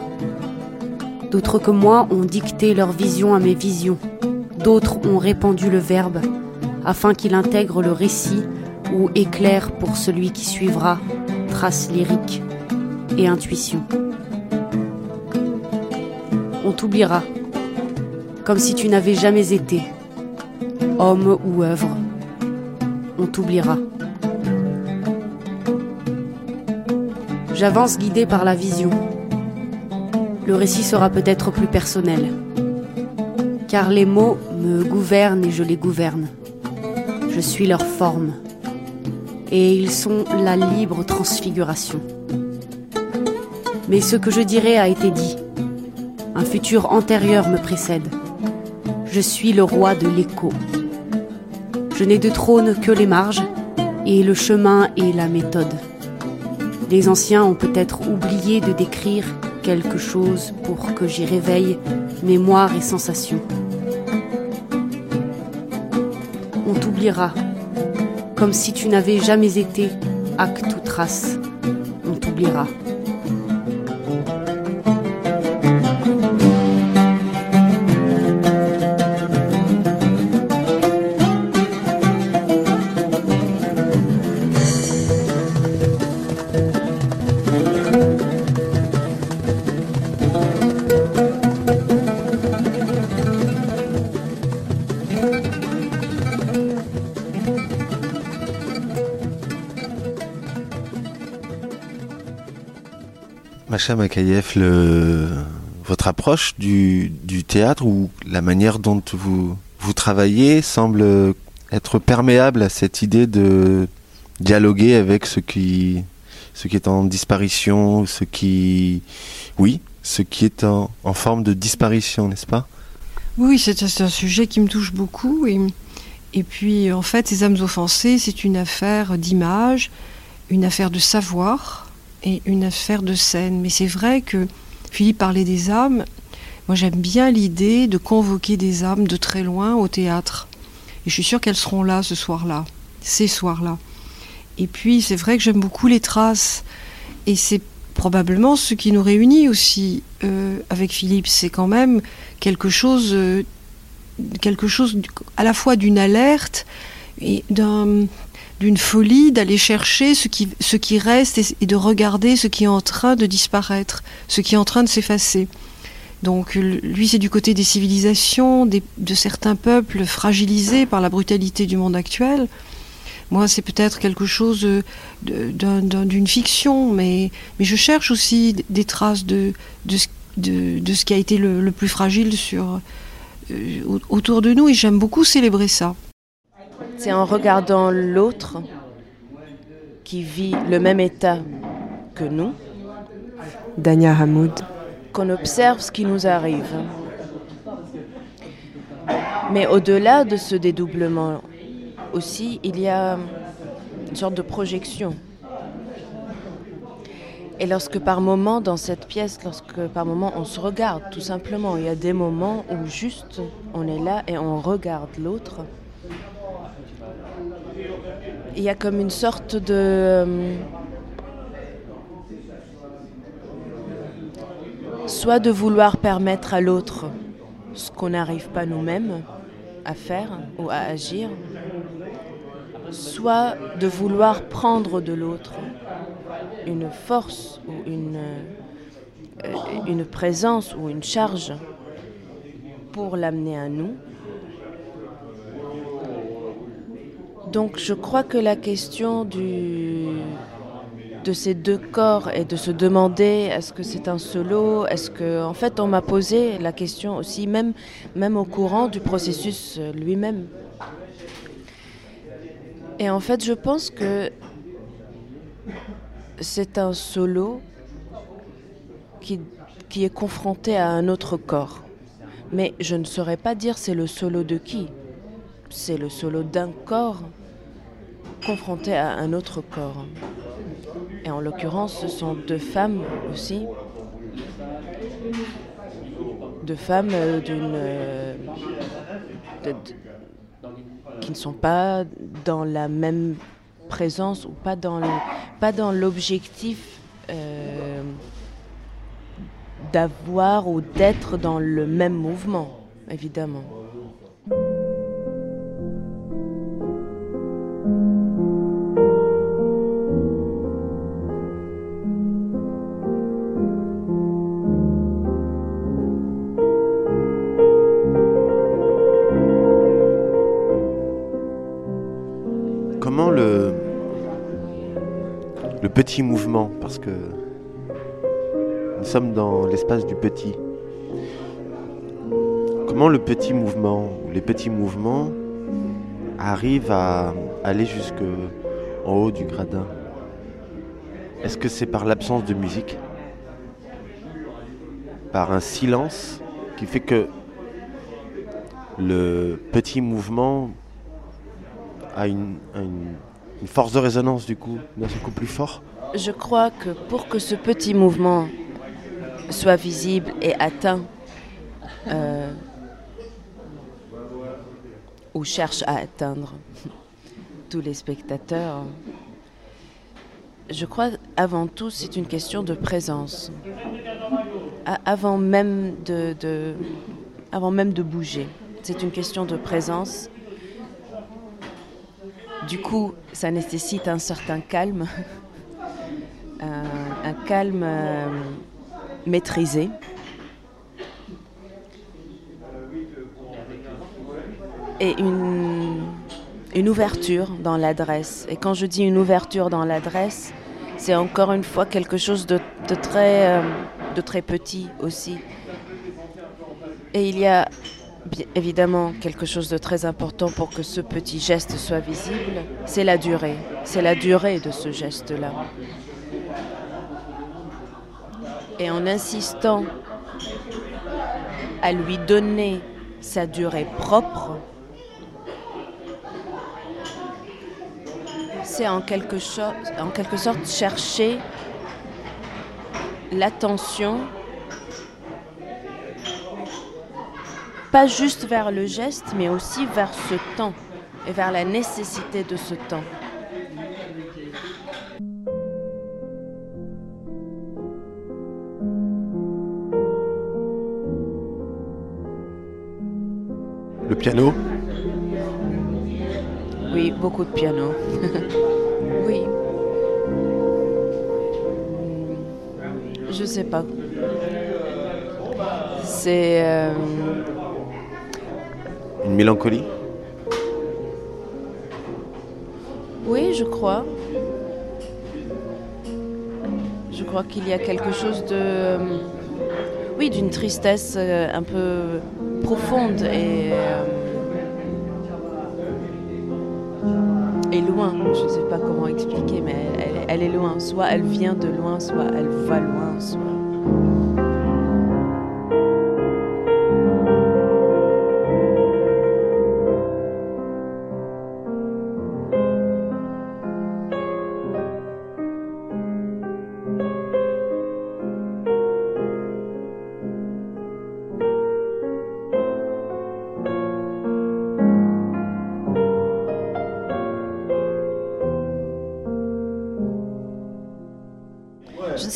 D'autres que moi ont dicté leur vision à mes visions. D'autres ont répandu le verbe afin qu'il intègre le récit ou éclaire pour celui qui suivra trace lyrique et intuition. On t'oubliera comme si tu n'avais jamais été, homme ou œuvre. On t'oubliera. J'avance guidé par la vision. Le récit sera peut-être plus personnel. Car les mots me gouvernent et je les gouverne. Je suis leur forme. Et ils sont la libre transfiguration. Mais ce que je dirai a été dit. Un futur antérieur me précède. Je suis le roi de l'écho. Je n'ai de trône que les marges et le chemin et la méthode. Les anciens ont peut-être oublié de décrire quelque chose pour que j'y réveille mémoire et sensation. On t'oubliera, comme si tu n'avais jamais été acte ou trace. On t'oubliera. Macha Makayev, votre approche du, théâtre ou la manière dont vous, travaillez semble être perméable à cette idée de dialoguer avec ce qui, est en disparition, ce qui, oui, ce qui est en, forme de disparition, n'est-ce pas? Oui, c'est un sujet qui me touche beaucoup. Et puis, en fait, ces âmes offensées, c'est une affaire d'image, une affaire de savoir et une affaire de scène. Mais c'est vrai que Philippe parlait des âmes. Moi, j'aime bien l'idée de convoquer des âmes de très loin au théâtre. Et je suis sûre qu'elles seront là ce soir-là, ces soirs-là. Et puis, c'est vrai que j'aime beaucoup les traces. Et c'est probablement ce qui nous réunit aussi euh, avec Philippe. C'est quand même quelque chose, euh, quelque chose à la fois d'une alerte et d'un d'une folie d'aller chercher ce qui, reste et, de regarder ce qui est en train de disparaître, ce qui est en train de s'effacer. Donc lui, c'est du côté des civilisations, de certains peuples fragilisés par la brutalité du monde actuel. Moi, c'est peut-être quelque chose d'une fiction, mais, mais je cherche aussi des traces de, de, ce, qui a été le, plus fragile euh, au- autour de nous et j'aime beaucoup célébrer ça. C'est en regardant l'autre qui vit le même état que nous Dania Hamoud. qu'on observe ce qui nous arrive. Mais au-delà de ce dédoublement aussi, il y a une sorte de projection. Et lorsque par moment dans cette pièce, lorsque par moment on se regarde tout simplement, il y a des moments où juste on est là et on regarde l'autre. Il y a comme une sorte de... euh, soit de vouloir permettre à l'autre ce qu'on n'arrive pas nous-mêmes à faire ou à agir, soit de vouloir prendre de l'autre une force ou une, euh, une présence ou une charge pour l'amener à nous. Donc je crois que la question du, de ces deux corps et de se demander est-ce que c'est un solo, est-ce que en fait on m'a posé la question aussi même même au courant du processus euh, lui-même. Et en fait je pense que c'est un solo qui, qui est confronté à un autre corps. Mais je ne saurais pas dire c'est le solo de qui. C'est le solo d'un corps confronté à un autre corps. Et en l'occurrence, ce sont deux femmes aussi. Deux femmes euh, d'une. euh, qui ne sont pas dans la même présence ou pas dans le- pas dans l'objectif euh, d'avoir ou d'être dans le même mouvement, évidemment. Parce que nous sommes dans l'espace du petit, comment le petit mouvement ou les petits mouvements arrivent à aller jusque en haut du gradin? Est-ce que c'est par l'absence de musique? Par un silence qui fait que le petit mouvement a une, une- force de résonance du coup, d'un coup plus fort? Je crois que pour que ce petit mouvement soit visible et atteint, euh, ou cherche à atteindre tous les spectateurs, je crois avant tout c'est une question de présence. Avant même de- avant même de bouger, c'est une question de présence. Du coup, ça nécessite un certain calme, un, un calme euh, maîtrisé. Et une, ouverture dans l'adresse. Et quand je dis une ouverture dans l'adresse, c'est encore une fois quelque chose de, très, euh, de très petit aussi. Et il y a évidemment quelque chose de très important pour que ce petit geste soit visible, c'est la durée. C'est la durée de ce geste-là. Et en insistant à lui donner sa durée propre, c'est en quelque, en quelque sorte chercher l'attention pas juste vers le geste, mais aussi vers ce temps et vers la nécessité de ce temps. Le piano, Oui, beaucoup de piano. oui. Je sais pas. C'est. euh, une mélancolie, Oui, je crois. Je crois qu'il y a quelque chose de. euh, Oui, d'une tristesse euh, un peu profonde et, euh, et loin. Je ne sais pas comment expliquer, mais elle, elle est loin. Soit elle vient de loin, soit elle va loin, soit.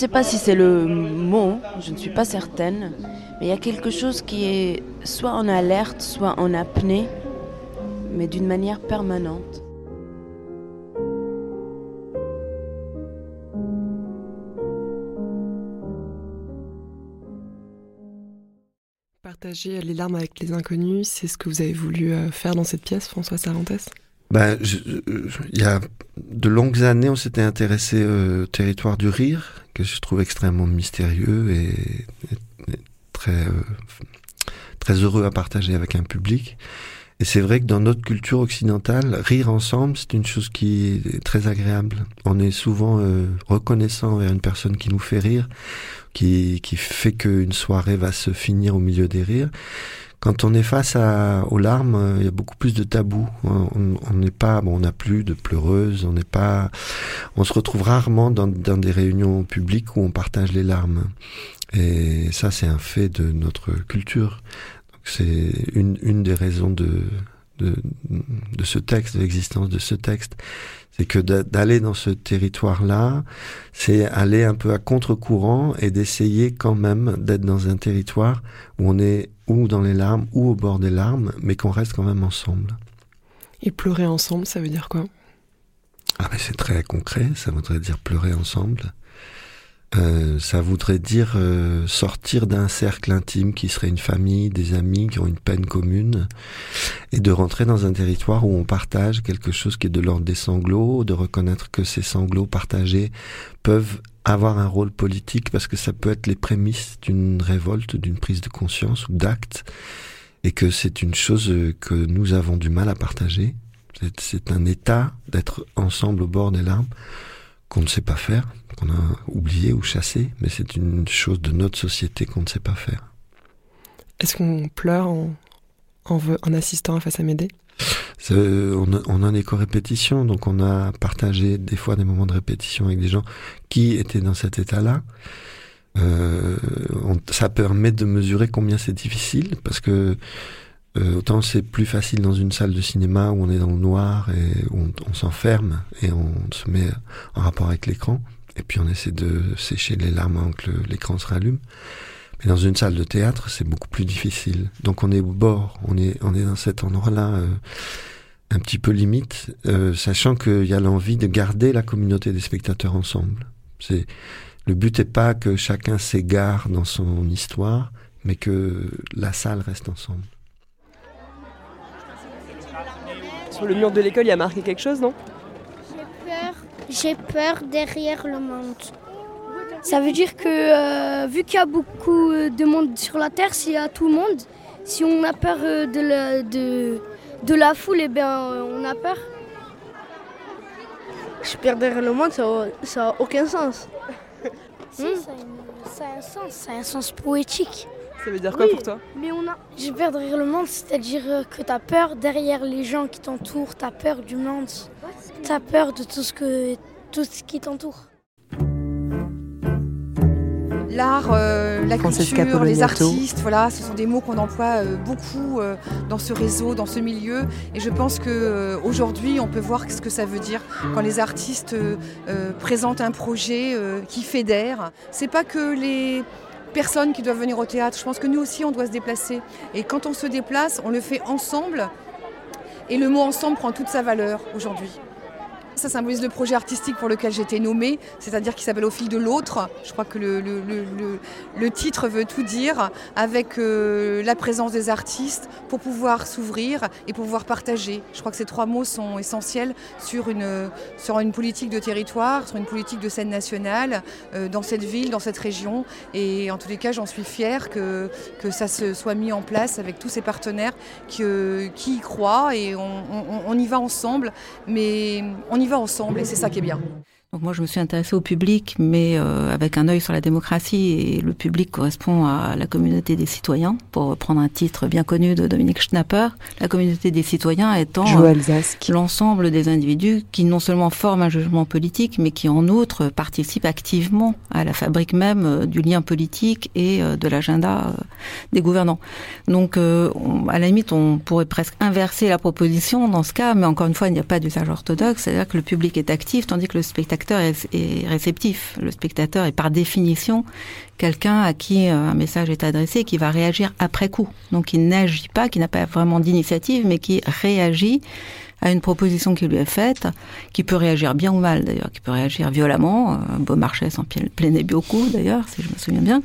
Sais pas si c'est le mot, je ne suis pas certaine, mais il y a quelque chose qui est soit en alerte, soit en apnée, mais d'une manière permanente. Partager les larmes avec les inconnus, c'est ce que vous avez voulu euh, faire dans cette pièce, François Cervantes Ben, je- je- il y a de longues années, on s'était intéressé au territoire du rire, que je trouve extrêmement mystérieux et, très, euh, très heureux à partager avec un public. Et c'est vrai que dans notre culture occidentale, rire ensemble, c'est une chose qui est très agréable. On est souvent euh, reconnaissant envers une personne qui nous fait rire, qui, qui fait qu'une soirée va se finir au milieu des rires. Quand on est face à, aux larmes, euh, il y a beaucoup plus de tabous. On n'est pas, bon, on n'a plus de pleureuses, on n'est pas, on se retrouve rarement dans, dans des réunions publiques où on partage les larmes. Et ça, c'est un fait de notre culture. Donc, C'est une, une des raisons de, de, de ce texte, de l'existence de ce texte. C'est que d'a- d'aller dans ce territoire-là, c'est aller un peu à contre-courant et d'essayer quand même d'être dans un territoire où on est ou dans les larmes ou au bord des larmes, mais qu'on reste quand même ensemble. Et pleurer ensemble, ça veut dire quoi? Ah mais c'est très concret, ça voudrait dire pleurer ensemble. Euh, ça voudrait dire euh, sortir d'un cercle intime qui serait une famille, des amis qui ont une peine commune, et de rentrer dans un territoire où on partage quelque chose qui est de l'ordre des sanglots, de reconnaître que ces sanglots partagés peuvent avoir un rôle politique parce que ça peut être les prémices d'une révolte, d'une prise de conscience ou d'acte, et que c'est une chose que nous avons du mal à partager. C'est- un état d'être ensemble au bord des larmes qu'on ne sait pas faire, qu'on a oublié ou chassé, mais c'est une chose de notre société qu'on ne sait pas faire. Est-ce qu'on pleure en, en, en assistant à Face à Médée On a, des co-répétitions, donc on a partagé des fois des moments de répétition avec des gens qui étaient dans cet état-là. Euh, ça permet de mesurer combien c'est difficile, parce que euh, autant c'est plus facile dans une salle de cinéma où on est dans le noir et on, on s'enferme et on se met en rapport avec l'écran, et puis on essaie de sécher les larmes avant que l'écran se rallume. Mais dans une salle de théâtre, c'est beaucoup plus difficile. Donc on est au bord, on est, on est dans cet endroit-là euh, un petit peu limite, euh, sachant qu'il y a l'envie de garder la communauté des spectateurs ensemble. C'est le but n'est pas que chacun s'égare dans son histoire, mais que la salle reste ensemble. Sur le mur de l'école, il y a marqué quelque chose, non? Peur. J'ai peur derrière le monde. Ça veut dire que euh, vu qu'il y a beaucoup de monde sur la Terre, c'est à tout le monde. Si on a peur euh, de, la, de, de la foule, eh bien, euh, on a peur. Je perds derrière le monde, ça n'a aucun sens. Si, ça, a une- ça a un sens, ça a un sens poétique. Ça veut dire quoi pour toi? Mais on a. Peur derrière le monde, c'est-à-dire que tu as peur derrière les gens qui t'entourent, tu as peur du monde, tu as peur de tout ce, que, tout ce qui t'entoure. L'art, euh, la Francesca culture, les artistes, voilà, ce sont des mots qu'on emploie euh, beaucoup euh, dans ce réseau, dans ce milieu. Et je pense que euh, aujourd'hui, on peut voir ce que ça veut dire quand les artistes présentent un projet qui fédère. C'est pas que les personnes qui doivent venir au théâtre. Je pense que nous aussi, on doit se déplacer. Et quand on se déplace, on le fait ensemble. Et le mot ensemble prend toute sa valeur aujourd'hui. Ça symbolise le projet artistique pour lequel j'ai été nommée, c'est-à-dire qui s'appelle Au fil de l'autre. Je crois que le, titre veut tout dire, avec euh, la présence des artistes pour pouvoir s'ouvrir et pour pouvoir partager. Je crois que ces trois mots sont essentiels sur une, sur une politique de territoire, sur une politique de scène nationale, euh, dans cette ville, dans cette région. Et en tous les cas, j'en suis fière que, que ça se soit mis en place avec tous ces partenaires qui, euh, qui y croient et on, on- y va ensemble, mais on y ensemble et c'est ça qui est bien. Donc moi, je me suis intéressée au public, mais euh, avec un œil sur la démocratie. Et le public correspond à la communauté des citoyens, pour reprendre un titre bien connu de Dominique Schnapper. La communauté des citoyens étant euh, l'ensemble des individus qui non seulement forment un jugement politique, mais qui en outre participent activement à la fabrique même euh, du lien politique et euh, de l'agenda des gouvernants. Donc, euh, on- à la limite, on pourrait presque inverser la proposition dans ce cas, mais encore une fois, il n'y a pas d'usage orthodoxe, c'est-à-dire que le public est actif, tandis que le spectateur est, est réceptif. Le spectateur est par définition quelqu'un à qui euh, un message est adressé, qui va réagir après coup. Donc, il n'agit pas, qui n'a pas vraiment d'initiative, mais qui réagit à une proposition qui lui est faite, qui peut réagir bien ou mal d'ailleurs, qui peut réagir violemment, euh, Beaumarchais s'en pla- plaignait beaucoup d'ailleurs, si je me souviens bien,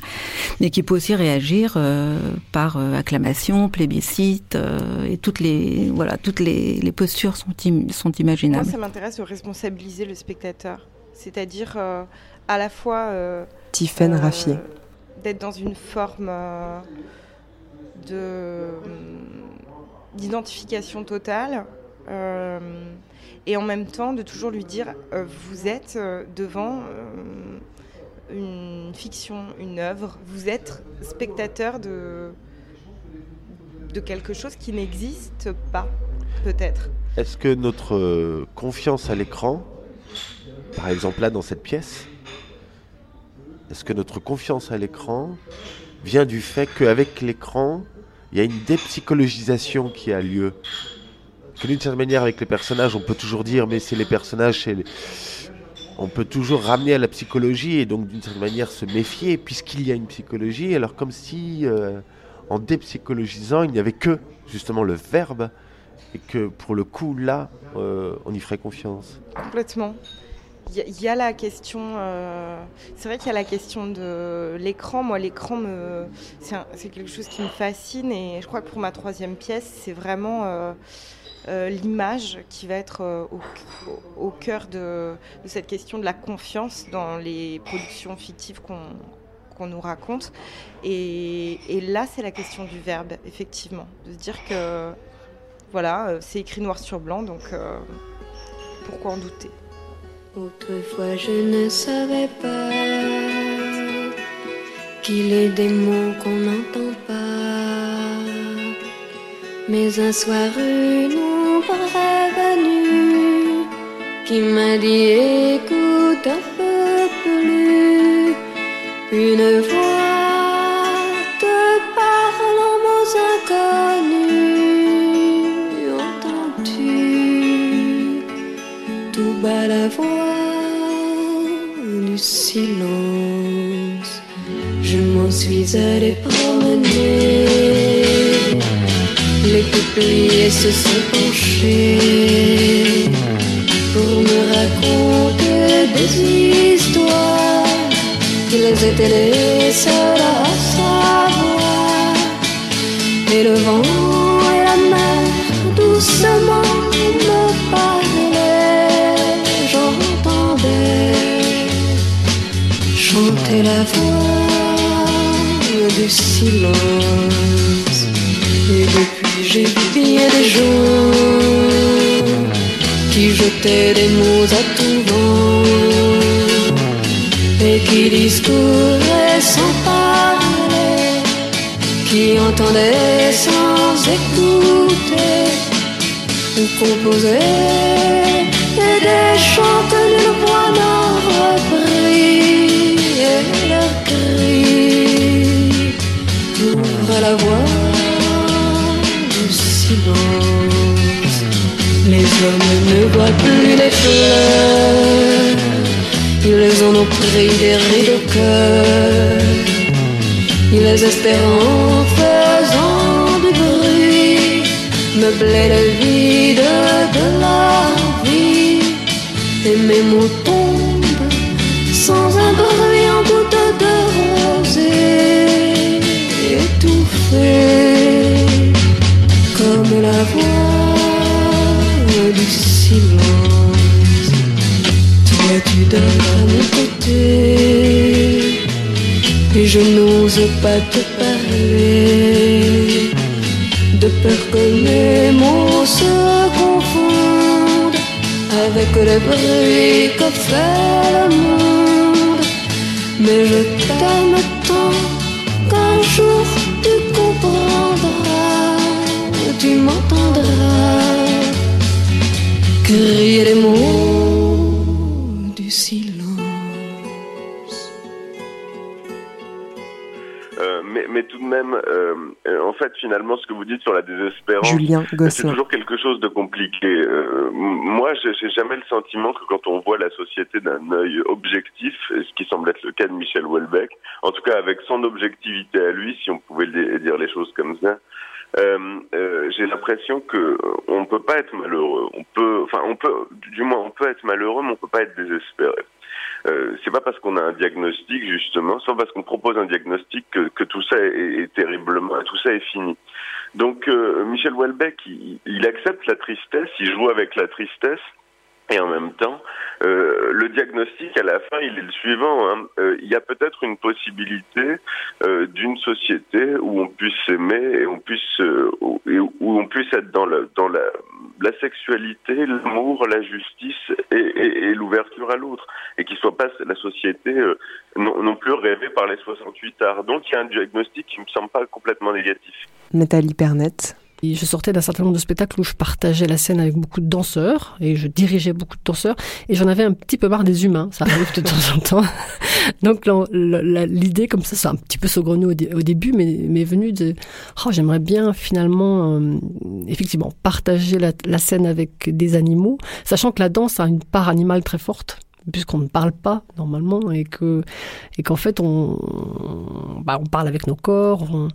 mais qui peut aussi réagir euh, par euh, acclamation, plébiscite, euh, et toutes les voilà, toutes les, les postures sont, im- sont Moi, imaginables. ça m'intéresse de responsabiliser le spectateur. C'est-à-dire euh, à la fois euh, Tiffaine Raffier. d'être dans une forme euh, de d'identification totale euh, et en même temps de toujours lui dire euh, vous êtes euh, devant euh, une fiction, une œuvre, vous êtes spectateur de de quelque chose qui n'existe pas peut-être. Est-ce que notre euh, confiance à l'écran, par exemple là dans cette pièce, est-ce que notre confiance à l'écran vient du fait qu'avec l'écran, il y a une dépsychologisation qui a lieu Que d'une certaine manière, avec les personnages, on peut toujours dire, mais c'est les personnages, c'est les- on peut toujours ramener à la psychologie et donc d'une certaine manière se méfier puisqu'il y a une psychologie, alors comme si euh, en dépsychologisant, il n'y avait que justement le verbe et que pour le coup là, euh, on y ferait confiance. Complètement. Il y, a- la question. euh, c'est vrai qu'il y a la question de l'écran. Moi, l'écran, c'est quelque chose qui me fascine. Et je crois que pour ma troisième pièce, c'est vraiment euh, l'image qui va être euh, au, cœur de, cette question de la confiance dans les productions fictives qu'on, nous raconte. Et, là, c'est la question du verbe, effectivement. De se dire que, voilà, euh, c'est écrit noir sur blanc, donc pourquoi en douter? Autrefois je ne savais pas qu'il est des mots qu'on n'entend pas. Mais un soir une qui m'a dit écoute un peu plus. Une voix te parle en mots inconnus. Entends-tu? Tout bas la voix du silence. Je m'en suis allée promener. Les peupliers se sont penchés pour me raconter des histoires. Ils étaient les seuls à savoir. Et le vent et la mer doucement me parlaient. J'entendais chanter la voix du silence. J'ai bien des gens qui jetaient des mots à tout vent et qui discouraient sans parler, qui entendaient sans écouter ou composaient et des chants que nulle voix n'a repris et cris ouvrent la voie hommes ne voient plus les fleurs, ils en ont pris des rides au cœur. Ils espèrent en faisant du bruit meubler le vide de leur vie. et mes mots silence. Toi tu dors à mon côté et je n'ose pas te parler de peur que mes mots se confondent avec le bruit que fait le monde. Mais je t'aime crier les mots du silence. Euh, mais, mais tout de même, euh, euh, en fait, finalement, ce que vous dites sur la désespérance, Julien c'est toujours quelque chose de compliqué. Euh, moi, j'ai jamais le sentiment que quand on voit la société d'un œil objectif, ce qui semble être le cas de Michel Houellebecq, en tout cas avec son objectivité à lui, si on pouvait dire les choses comme ça, j'ai l'impression que euh, on peut pas être malheureux. On peut, enfin, on peut, du moins, on peut être malheureux, mais on peut pas être désespéré. Euh, c'est pas parce qu'on a un diagnostic justement, c'est pas parce qu'on propose un diagnostic que, que tout ça est, terriblement, tout ça est fini. Donc euh, Michel Houellebecq, il accepte la tristesse, il joue avec la tristesse. Et en même temps, euh, le diagnostic à la fin, il est le suivant. hein. Euh, il y a peut-être une possibilité euh, d'une société où on puisse s'aimer et où, on puisse être dans la sexualité, l'amour, la justice et, l'ouverture à l'autre, et qui soit pas la société non, non plus rêvée par les 68 arts. Donc il y a un diagnostic qui me semble pas complètement négatif. Nathalie Pernet. Et je sortais d'un certain nombre de spectacles où je partageais la scène avec beaucoup de danseurs et je dirigeais beaucoup de danseurs et j'en avais un petit peu marre des humains, ça arrive de temps en temps. Donc l'idée comme ça, c'est un petit peu saugrenou au, dé- au début, mais m'est venue de oh, j'aimerais bien finalement euh, effectivement partager la scène avec des animaux, sachant que la danse a une part animale très forte puisqu'on ne parle pas normalement et que et qu'en fait on bah, on parle avec nos corps on,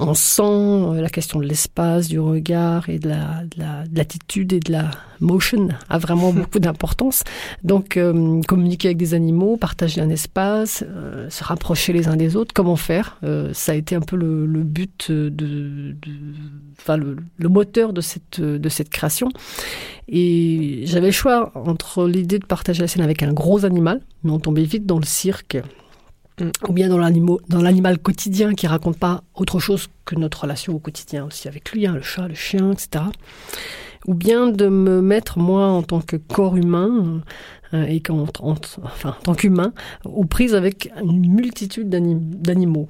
on sent euh, la question de l'espace du regard et de la de la- de l'attitude et de la motion a vraiment beaucoup d'importance. Donc euh, communiquer avec des animaux partager un espace euh, se rapprocher les uns des autres comment faire Euh, ça a été un peu le, le but de, de enfin le, le moteur de cette de cette création et j'avais le choix entre l'idée de partager la scène avec un gros animal, mais on tombait vite dans le cirque, ou bien dans l'animal quotidien qui raconte pas autre chose que notre relation au quotidien aussi avec lui, hein, le chat, le chien, etc. Ou bien de me mettre moi en tant que corps humain euh, et en, enfin, en tant qu'humain aux prises avec une multitude d'anim- d'animaux.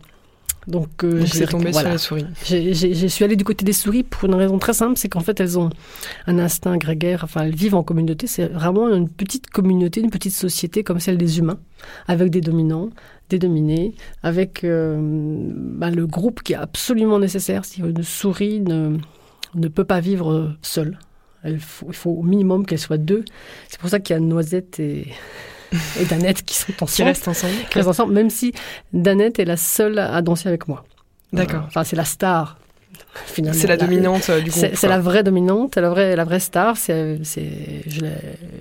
Donc, euh, j'ai- tombé sur voilà. les souris. Je suis allée du côté des souris pour une raison très simple, c'est qu'en fait elles ont un instinct grégaire, enfin elles vivent en communauté, c'est vraiment une petite communauté, une petite société comme celle des humains, avec des dominants, des dominés, avec euh, bah, le groupe qui est absolument nécessaire. Si une souris ne, ne peut pas vivre seule, elle faut- il faut au minimum qu'elle soit deux. C'est pour ça qu'il y a Noisette et, et Danette qui sont ensemble. restent ensemble. Qui restent ensemble, même si Danette est la seule à danser avec moi. D'accord. Enfin, c'est la star. Finalement. C'est la dominante, euh, du C'est- groupe, C'est la vraie dominante, la vraie, la vraie star. C'est, je, la,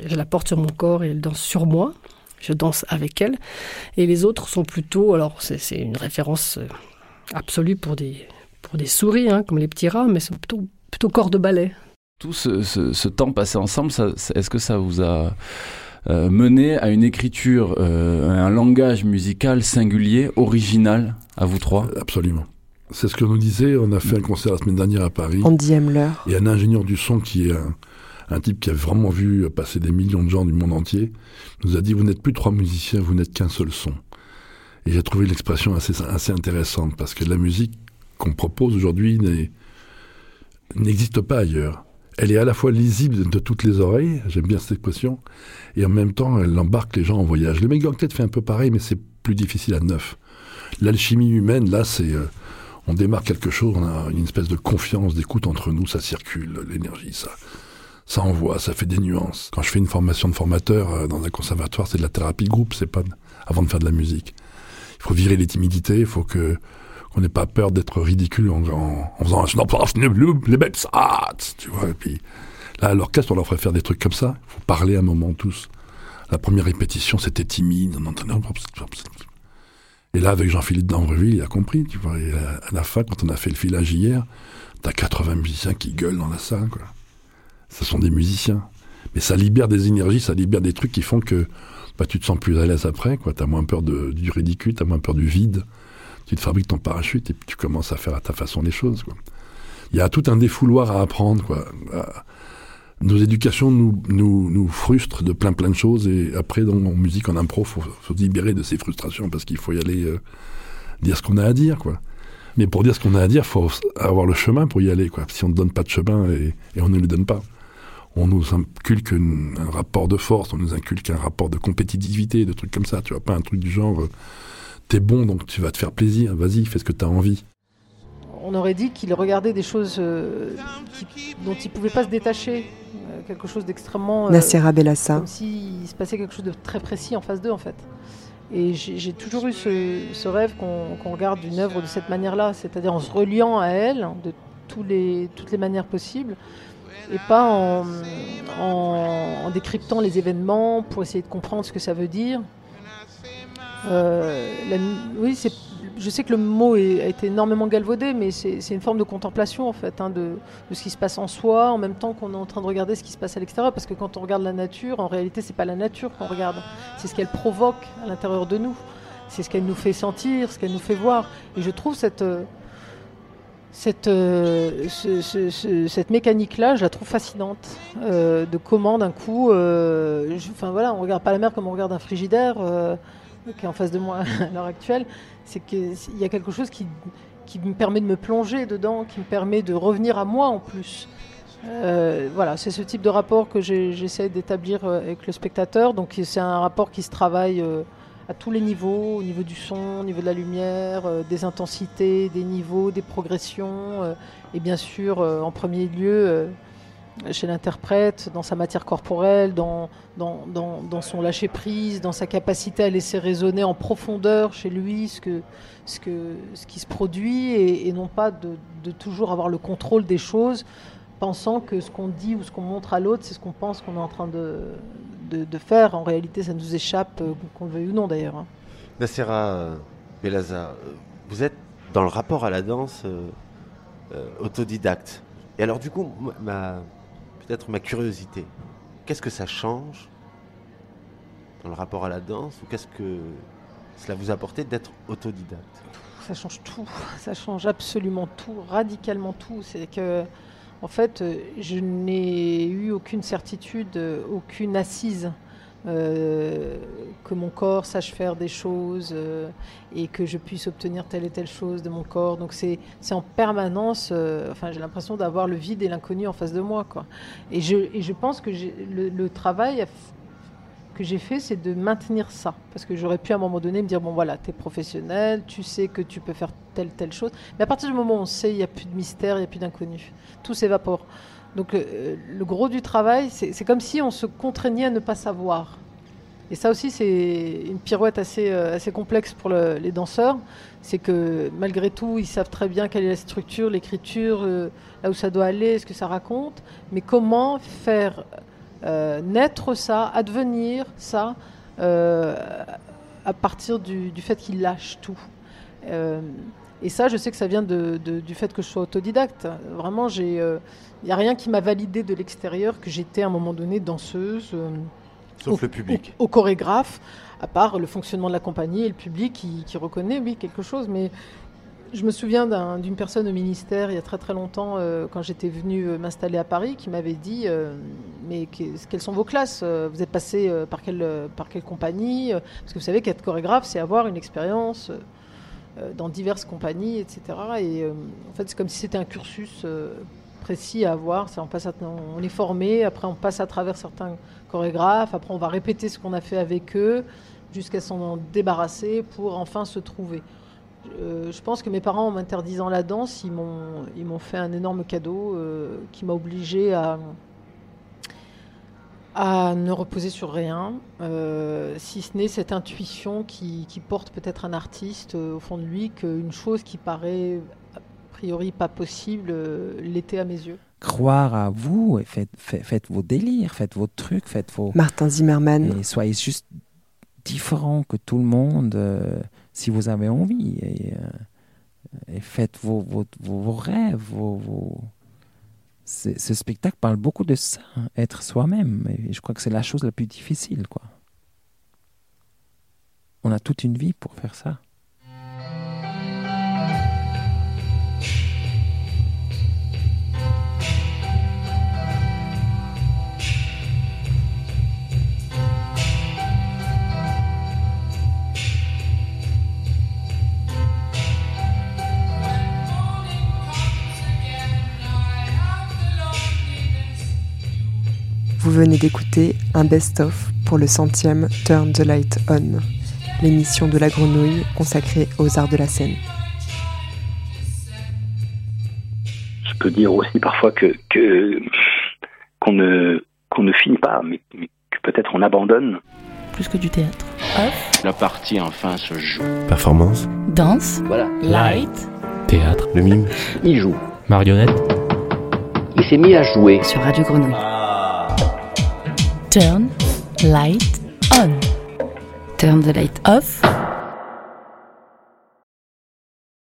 je la porte sur mon corps et elle danse sur moi. Je danse avec elle. Et les autres sont plutôt. Alors, c'est, une référence euh, absolue pour des, pour des souris, hein, comme les petits rats, mais c'est plutôt, plutôt corps de ballet. Tout ce, ce- ce temps passé ensemble, est-ce que ça vous a euh, mené à une écriture, euh, un langage musical singulier, original, à vous trois? Absolument. C'est ce que nous disait, on a fait un concert la semaine dernière à Paris. Andy Hemler. Et un ingénieur du son qui est un, un type qui a vraiment vu passer des millions de gens du monde entier, nous a dit, vous n'êtes plus trois musiciens, vous n'êtes qu'un seul son. Et j'ai trouvé l'expression assez, assez intéressante, parce que la musique qu'on propose aujourd'hui n'est- n'existe pas ailleurs. Elle est à la fois lisible de toutes les oreilles, j'aime bien cette expression, et en même temps, elle embarque les gens en voyage. Le Octet fait un peu pareil, mais c'est plus difficile à neuf. L'alchimie humaine, là, c'est... euh, on démarre quelque chose, on a une espèce de confiance, d'écoute entre nous, ça circule, l'énergie, ça, ça envoie, ça fait des nuances. Quand je fais une formation de formateur euh, dans un conservatoire, c'est de la thérapie de groupe, c'est pas avant de faire de la musique. Il faut virer les timidités, il faut que qu'on n'ait pas peur d'être ridicule en, en, en faisant un les bêtes, tu vois. Et puis là, à l'orchestre, on leur ferait faire des trucs comme ça. Il faut parler un moment tous. La première répétition, c'était timide, on. Et là, avec Jean-Philippe d'Ambreville, il a compris, tu vois. Et à, la fin, quand on a fait le filage hier, t'as 80 musiciens qui gueulent dans la salle, quoi. Ce sont des musiciens. Mais ça libère des énergies, ça libère des trucs qui font que bah, tu te sens plus à l'aise après. T'as moins peur du ridicule, t'as moins peur du vide. Tu te fabriques ton parachute et puis tu commences à faire à ta façon les choses, quoi. Il y a tout un défouloir à apprendre, quoi. À- nos éducations nous, nous, nous frustrent de plein plein de choses et après dans, en musique, en impro, faut, faut se libérer de ces frustrations parce qu'il faut y aller euh, dire ce qu'on a à dire, quoi. Mais pour dire ce qu'on a à dire, faut avoir le chemin pour y aller, quoi. Si on ne donne pas de chemin et, et on ne le donne pas, on nous inculque un rapport de force, on nous inculque un rapport de compétitivité, de trucs comme ça. Tu vois pas un truc du genre, euh, t'es bon donc tu vas te faire plaisir, vas-y, fais ce que t'as envie. On aurait dit qu'il regardait des choses euh, qui- dont il ne pouvait pas se détacher, euh, quelque chose d'extrêmement... euh, Nassera Belassa. Comme s'il se passait quelque chose de très précis en face d'eux, en fait. Et j'ai toujours eu ce, ce rêve qu'on regarde une œuvre de cette manière-là, c'est-à-dire en se reliant à elle de tous les, toutes les manières possibles, et pas en, en- en décryptant les événements pour essayer de comprendre ce que ça veut dire. Euh, je sais que le mot a été énormément galvaudé, mais c'est une forme de contemplation en fait, hein, de, ce qui se passe en soi, en même temps qu'on est en train de regarder ce qui se passe à l'extérieur. Parce que quand on regarde la nature, en réalité, c'est pas la nature qu'on regarde, c'est ce qu'elle provoque à l'intérieur de nous, c'est ce qu'elle nous fait sentir, ce qu'elle nous fait voir. Et je trouve cette euh, cette, euh, ce- ce- ce- cette mécanique-là, je la trouve fascinante. euh, de comment d'un coup, euh, enfin voilà, on regarde pas la mer comme on regarde un frigidaire euh, qui est en face de moi à l'heure actuelle. C'est qu'il y a quelque chose qui, qui me permet de me plonger dedans, qui me permet de revenir à moi en plus. Euh, voilà, c'est ce type de rapport que j'essaie d'établir euh, avec le spectateur. Donc c'est un rapport qui se travaille euh, à tous les niveaux, au niveau du son, au niveau de la lumière, des intensités, des niveaux, des progressions, et bien sûr, en premier lieu, chez l'interprète, dans sa matière corporelle, dans, dans, dans, son lâcher-prise, dans sa capacité à laisser résonner en profondeur chez lui ce, que, ce, que, ce qui se produit, et, non pas de, de toujours avoir le contrôle des choses, pensant que ce qu'on dit ou ce qu'on montre à l'autre, c'est ce qu'on pense qu'on est en train de, de, faire. En réalité, ça nous échappe, euh, qu'on le veuille ou non d'ailleurs. hein. Nassera euh, Belaza, euh, vous êtes dans le rapport à la danse autodidacte. Et alors du coup, ma, peut-être ma curiosité, qu'est-ce que ça change dans le rapport à la danse ou qu'est-ce que cela vous a apporté d'être autodidacte? Ça change tout, ça change absolument tout, radicalement tout. C'est que, en fait, je n'ai eu aucune certitude, aucune assise. Euh, que mon corps sache faire des choses euh, et que je puisse obtenir telle et telle chose de mon corps. Donc c'est en permanence, euh, enfin j'ai l'impression d'avoir le vide et l'inconnu en face de moi. Quoi. Et, je, et je pense que le, travail que j'ai fait, c'est de maintenir ça. Parce que j'aurais pu à un moment donné me dire, bon voilà, tu es professionnel, tu sais que tu peux faire telle, telle chose. Mais à partir du moment où on sait, il n'y a plus de mystère, il n'y a plus d'inconnu. Tout s'évapore. Donc euh, le gros du travail, c'est comme si on se contraignait à ne pas savoir. Et ça aussi, c'est une pirouette assez, euh, complexe pour le- les danseurs. C'est que malgré tout, ils savent très bien quelle est la structure, l'écriture, euh, là où ça doit aller, ce que ça raconte. Mais comment faire naître ça, advenir ça, à partir du fait qu'ils lâchent tout? Euh, et ça, je sais que ça vient de- de- du fait que je sois autodidacte. Vraiment, il n'y a rien qui m'a validé de l'extérieur que j'étais à un moment donné danseuse. euh, Sauf au- le public. Au, au chorégraphe, à part le fonctionnement de la compagnie et le public qui, qui reconnaît, oui, quelque chose. Mais je me souviens d'un- d'une personne au ministère il y a très très longtemps, euh, quand j'étais venue euh, m'installer à Paris, qui m'avait dit euh, Mais que- quelles sont vos classes? Euh, Vous êtes passé euh, par, quelle, euh, par quelle compagnie? Euh, Parce que vous savez qu'être chorégraphe, c'est avoir une expérience euh, euh, dans diverses compagnies, etc. Et euh, en fait, c'est comme si c'était un cursus euh, précis à avoir. On, est formé, après on passe à travers certains chorégraphes, après on va répéter ce qu'on a fait avec eux jusqu'à s'en débarrasser pour enfin se trouver. Euh, je pense que mes parents, en m'interdisant la danse, ils m'ont, fait un énorme cadeau euh, qui m'a obligé à, à ne reposer sur rien, euh, si ce n'est cette intuition qui, qui porte peut-être un artiste euh, au fond de lui qu'une chose qui paraît a priori pas possible euh, l'était à mes yeux. croire à vous et faites, faites, faites vos délires, faites vos trucs, faites vos... Martin Zimmerman. Et soyez juste différents que tout le monde euh, si vous avez envie. Et, euh, et faites vos, vos, vos, vos rêves, vos... vos... Ce spectacle parle beaucoup de ça, être soi-même. Et je crois que c'est la chose la plus difficile, quoi. On a toute une vie pour faire ça. Venez d'écouter un best-of pour le centième Turn the Light On, l'émission de la grenouille consacrée aux arts de la scène. Je peux dire aussi parfois que qu'on ne qu'on ne finit pas, mais, mais que peut-être on abandonne. Plus que du théâtre. La partie enfin se joue. Performance. Danse. Voilà. Light. Théâtre. Le mime. Il joue. Marionnette. Il s'est mis à jouer. Sur Radio Grenouille. Turn light on. Turn the light off.